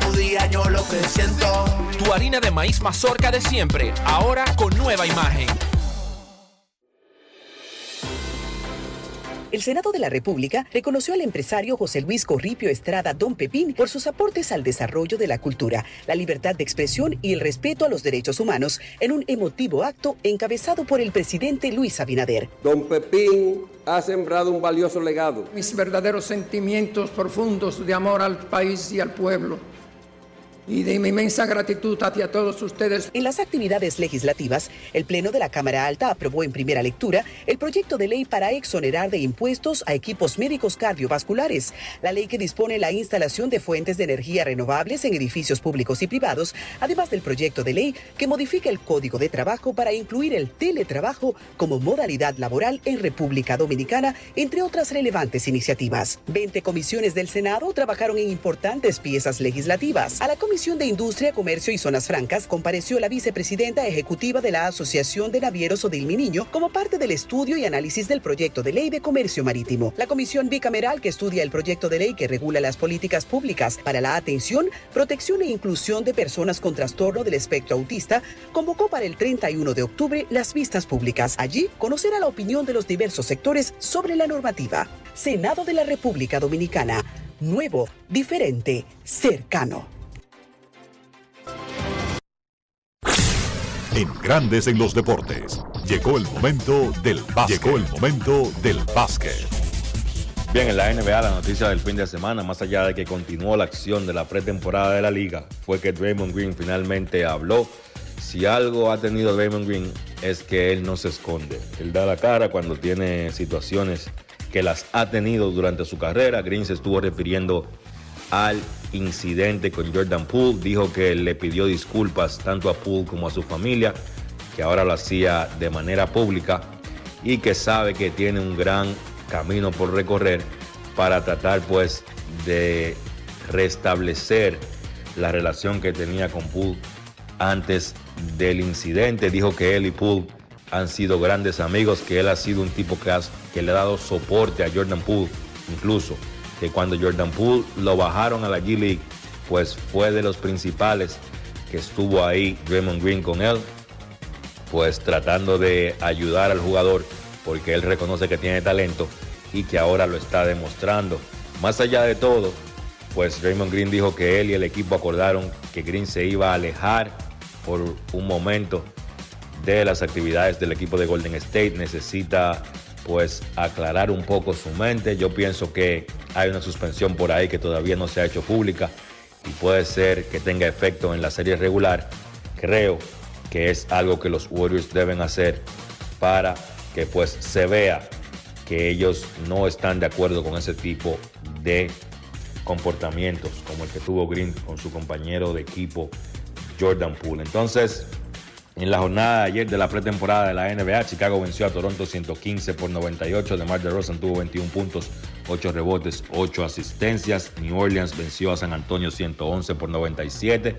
S12: Tu día, yo lo que siento.
S13: Tu harina de maíz mazorca de siempre, ahora con nueva imagen.
S9: El Senado de la República reconoció al empresario José Luis Corripio Estrada Don Pepín por sus aportes al desarrollo de la cultura, la libertad de expresión y el respeto a los derechos humanos en un emotivo acto encabezado por el presidente Luis Abinader.
S29: Don Pepín ha sembrado un valioso legado.
S11: Mis verdaderos sentimientos profundos de amor al país y al pueblo y de mi inmensa gratitud hacia todos ustedes.
S9: En las actividades legislativas, el Pleno de la Cámara Alta aprobó en primera lectura el proyecto de ley para exonerar de impuestos a equipos médicos cardiovasculares, la ley que dispone la instalación de fuentes de energía renovables en edificios públicos y privados, además del proyecto de ley que modifica el Código de Trabajo para incluir el teletrabajo como modalidad laboral en República Dominicana, entre otras relevantes iniciativas. 20 comisiones del Senado trabajaron en importantes piezas legislativas. A la Comisión de Industria, Comercio y Zonas Francas compareció la vicepresidenta ejecutiva de la Asociación de Navieros Odil Niño como parte del estudio y análisis del proyecto de ley de comercio marítimo. La comisión bicameral que estudia el proyecto de ley que regula las políticas públicas para la atención, protección e inclusión de personas con trastorno del espectro autista convocó para el 31 de octubre las vistas públicas. Allí conocerá la opinión de los diversos sectores sobre la normativa. Senado de la República Dominicana. Nuevo, diferente, cercano.
S3: En Grandes en los Deportes. Llegó el momento del básquet. Llegó el momento del básquet.
S30: Bien, en la NBA la noticia del fin de semana, más allá de que continuó la acción de la pretemporada de la liga, fue que Draymond Green finalmente habló. Si algo ha tenido Draymond Green es que él no se esconde. Él da la cara cuando tiene situaciones que las ha tenido durante su carrera. Green se estuvo refiriendo al incidente con Jordan Poole. Dijo que le pidió disculpas tanto a Poole como a su familia, que ahora lo hacía de manera pública y que sabe que tiene un gran camino por recorrer para tratar pues de restablecer la relación que tenía con Poole antes del incidente. Dijo que él y Poole han sido grandes amigos, que él ha sido un tipo que, que le ha dado soporte a Jordan Poole, incluso que cuando Jordan Poole lo bajaron a la G League, pues fue de los principales que estuvo ahí Draymond Green con él, pues tratando de ayudar al jugador porque él reconoce que tiene talento y que ahora lo está demostrando. Más allá de todo, pues Draymond Green dijo que él y el equipo acordaron que Green se iba a alejar por un momento de las actividades del equipo de Golden State. Necesita pues aclarar un poco su mente. Yo pienso que hay una suspensión por ahí que todavía no se ha hecho pública y puede ser que tenga efecto en la serie regular. Creo que es algo que los Warriors deben hacer para que pues se vea que ellos no están de acuerdo con ese tipo de comportamientos como el que tuvo Green con su compañero de equipo Jordan Poole. Entonces, en la jornada de ayer de la pretemporada de la NBA, Chicago venció a Toronto 115 por 98. DeMar DeRozan tuvo 21 puntos, 8 rebotes, 8 asistencias. New Orleans venció a San Antonio 111 por 97.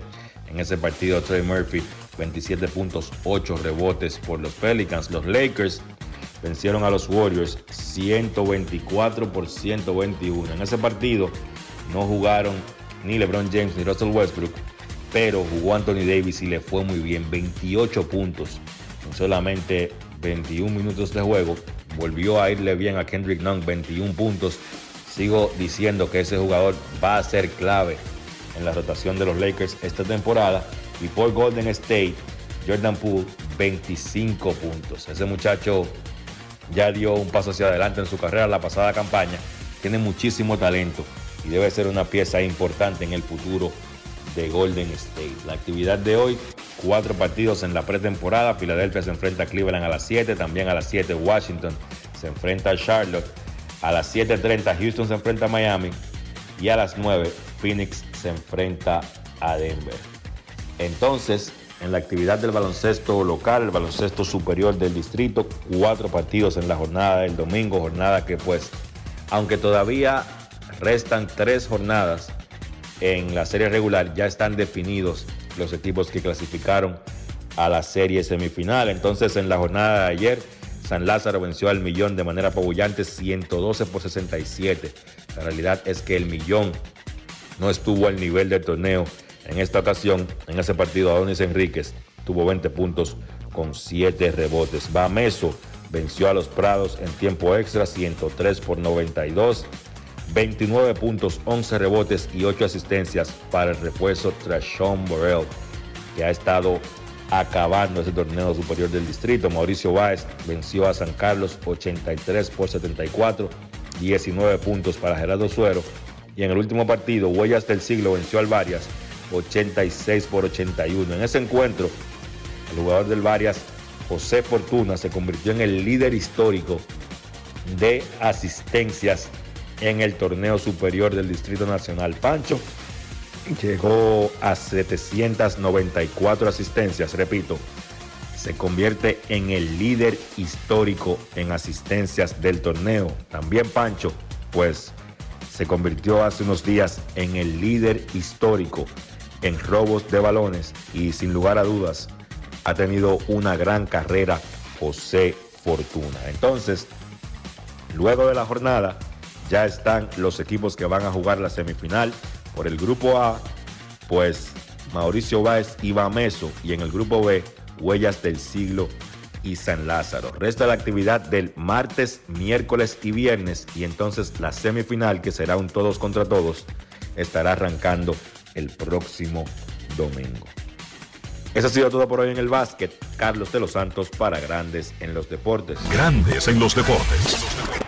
S30: En ese partido, Trey Murphy 27 puntos, 8 rebotes por los Pelicans. Los Lakers vencieron a los Warriors 124 por 121. En ese partido no jugaron ni LeBron James ni Russell Westbrook, pero jugó Anthony Davis y le fue muy bien. 28 puntos en solamente 21 minutos de juego. Volvió a irle bien a Kendrick Nunn, 21 puntos. Sigo diciendo que ese jugador va a ser clave en la rotación de los Lakers esta temporada. Y por Golden State, Jordan Poole, 25 puntos. Ese muchacho ya dio un paso hacia adelante en su carrera la pasada campaña. Tiene muchísimo talento y debe ser una pieza importante en el futuro de Golden State. La actividad de hoy, cuatro partidos en la pretemporada. Filadelfia se enfrenta a Cleveland a las 7, también a las 7 Washington se enfrenta a Charlotte. A las 7.30 Houston se enfrenta a Miami y a las 9 Phoenix se enfrenta a Denver. Entonces, en la actividad del baloncesto local, el baloncesto superior del distrito, cuatro partidos en la jornada del domingo, jornada que pues, aunque todavía restan tres jornadas en la serie regular, ya están definidos los equipos que clasificaron a la serie semifinal. Entonces, en la jornada de ayer, San Lázaro venció al Millón de manera apabullante, 112 por 67. La realidad es que el Millón no estuvo al nivel del torneo en esta ocasión. En ese partido, Adonis Enríquez tuvo 20 puntos con 7 rebotes. Bameso venció a los Prados en tiempo extra, 103 por 92. 29 puntos, 11 rebotes y 8 asistencias para el refuerzo Trashon Borrell, que ha estado acabando ese torneo superior del distrito. Mauricio Báez venció a San Carlos 83 por 74, 19 puntos para Gerardo Suero. Y en el último partido, Huellas del Siglo venció al Varias 86 por 81. En ese encuentro, el jugador del Varias, José Fortuna, se convirtió en el líder histórico de asistencias en el torneo superior del Distrito Nacional. Pancho llegó a 794 asistencias, repito, se convierte en el líder histórico en asistencias del torneo. También Pancho, pues se convirtió hace unos días en el líder histórico en robos de balones y sin lugar a dudas ha tenido una gran carrera José Fortuna. Entonces, luego de la jornada ya están los equipos que van a jugar la semifinal por el grupo A, pues Mauricio Báez y Bameso y en el grupo B, Huellas del Siglo y San Lázaro. Resta la actividad del martes, miércoles y viernes y entonces la semifinal, que será un todos contra todos, estará arrancando el próximo domingo. Eso ha sido todo por hoy en el básquet. Carlos de los Santos para Grandes en los Deportes.
S3: Grandes en los Deportes.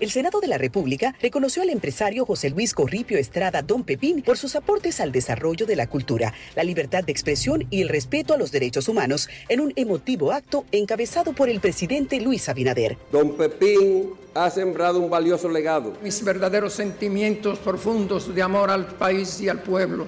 S9: El Senado de la República reconoció al empresario José Luis Corripio Estrada Don Pepín por sus aportes al desarrollo de la cultura, la libertad de expresión y el respeto a los derechos humanos en un emotivo acto encabezado por el presidente Luis Abinader.
S29: Don Pepín ha sembrado un valioso legado.
S11: Mis verdaderos sentimientos profundos de amor al país y al pueblo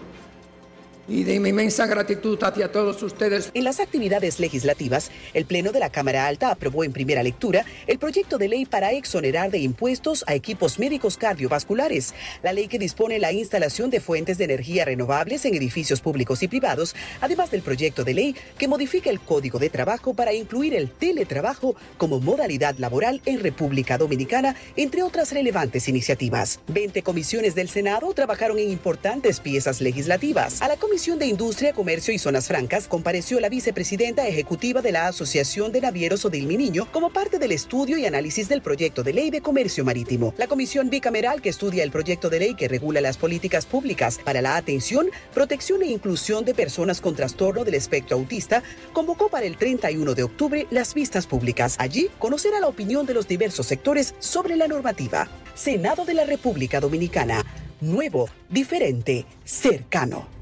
S11: y de mi inmensa gratitud hacia todos ustedes.
S9: En las actividades legislativas, el Pleno de la Cámara Alta aprobó en primera lectura el proyecto de ley para exonerar de impuestos a equipos médicos cardiovasculares, la ley que dispone la instalación de fuentes de energía renovables en edificios públicos y privados, además del proyecto de ley que modifica el Código de Trabajo para incluir el teletrabajo como modalidad laboral en República Dominicana, entre otras relevantes iniciativas. 20 comisiones del Senado trabajaron en importantes piezas legislativas. A la Comisión de Industria, Comercio y Zonas Francas compareció la vicepresidenta ejecutiva de la Asociación de Navieros Odil Mi Niño como parte del estudio y análisis del proyecto de ley de comercio marítimo. La Comisión Bicameral que estudia el proyecto de ley que regula las políticas públicas para la atención, protección e inclusión de personas con trastorno del espectro autista convocó para el 31 de octubre las vistas públicas. Allí conocerá la opinión de los diversos sectores sobre la normativa. Senado de la República Dominicana. Nuevo, diferente, cercano.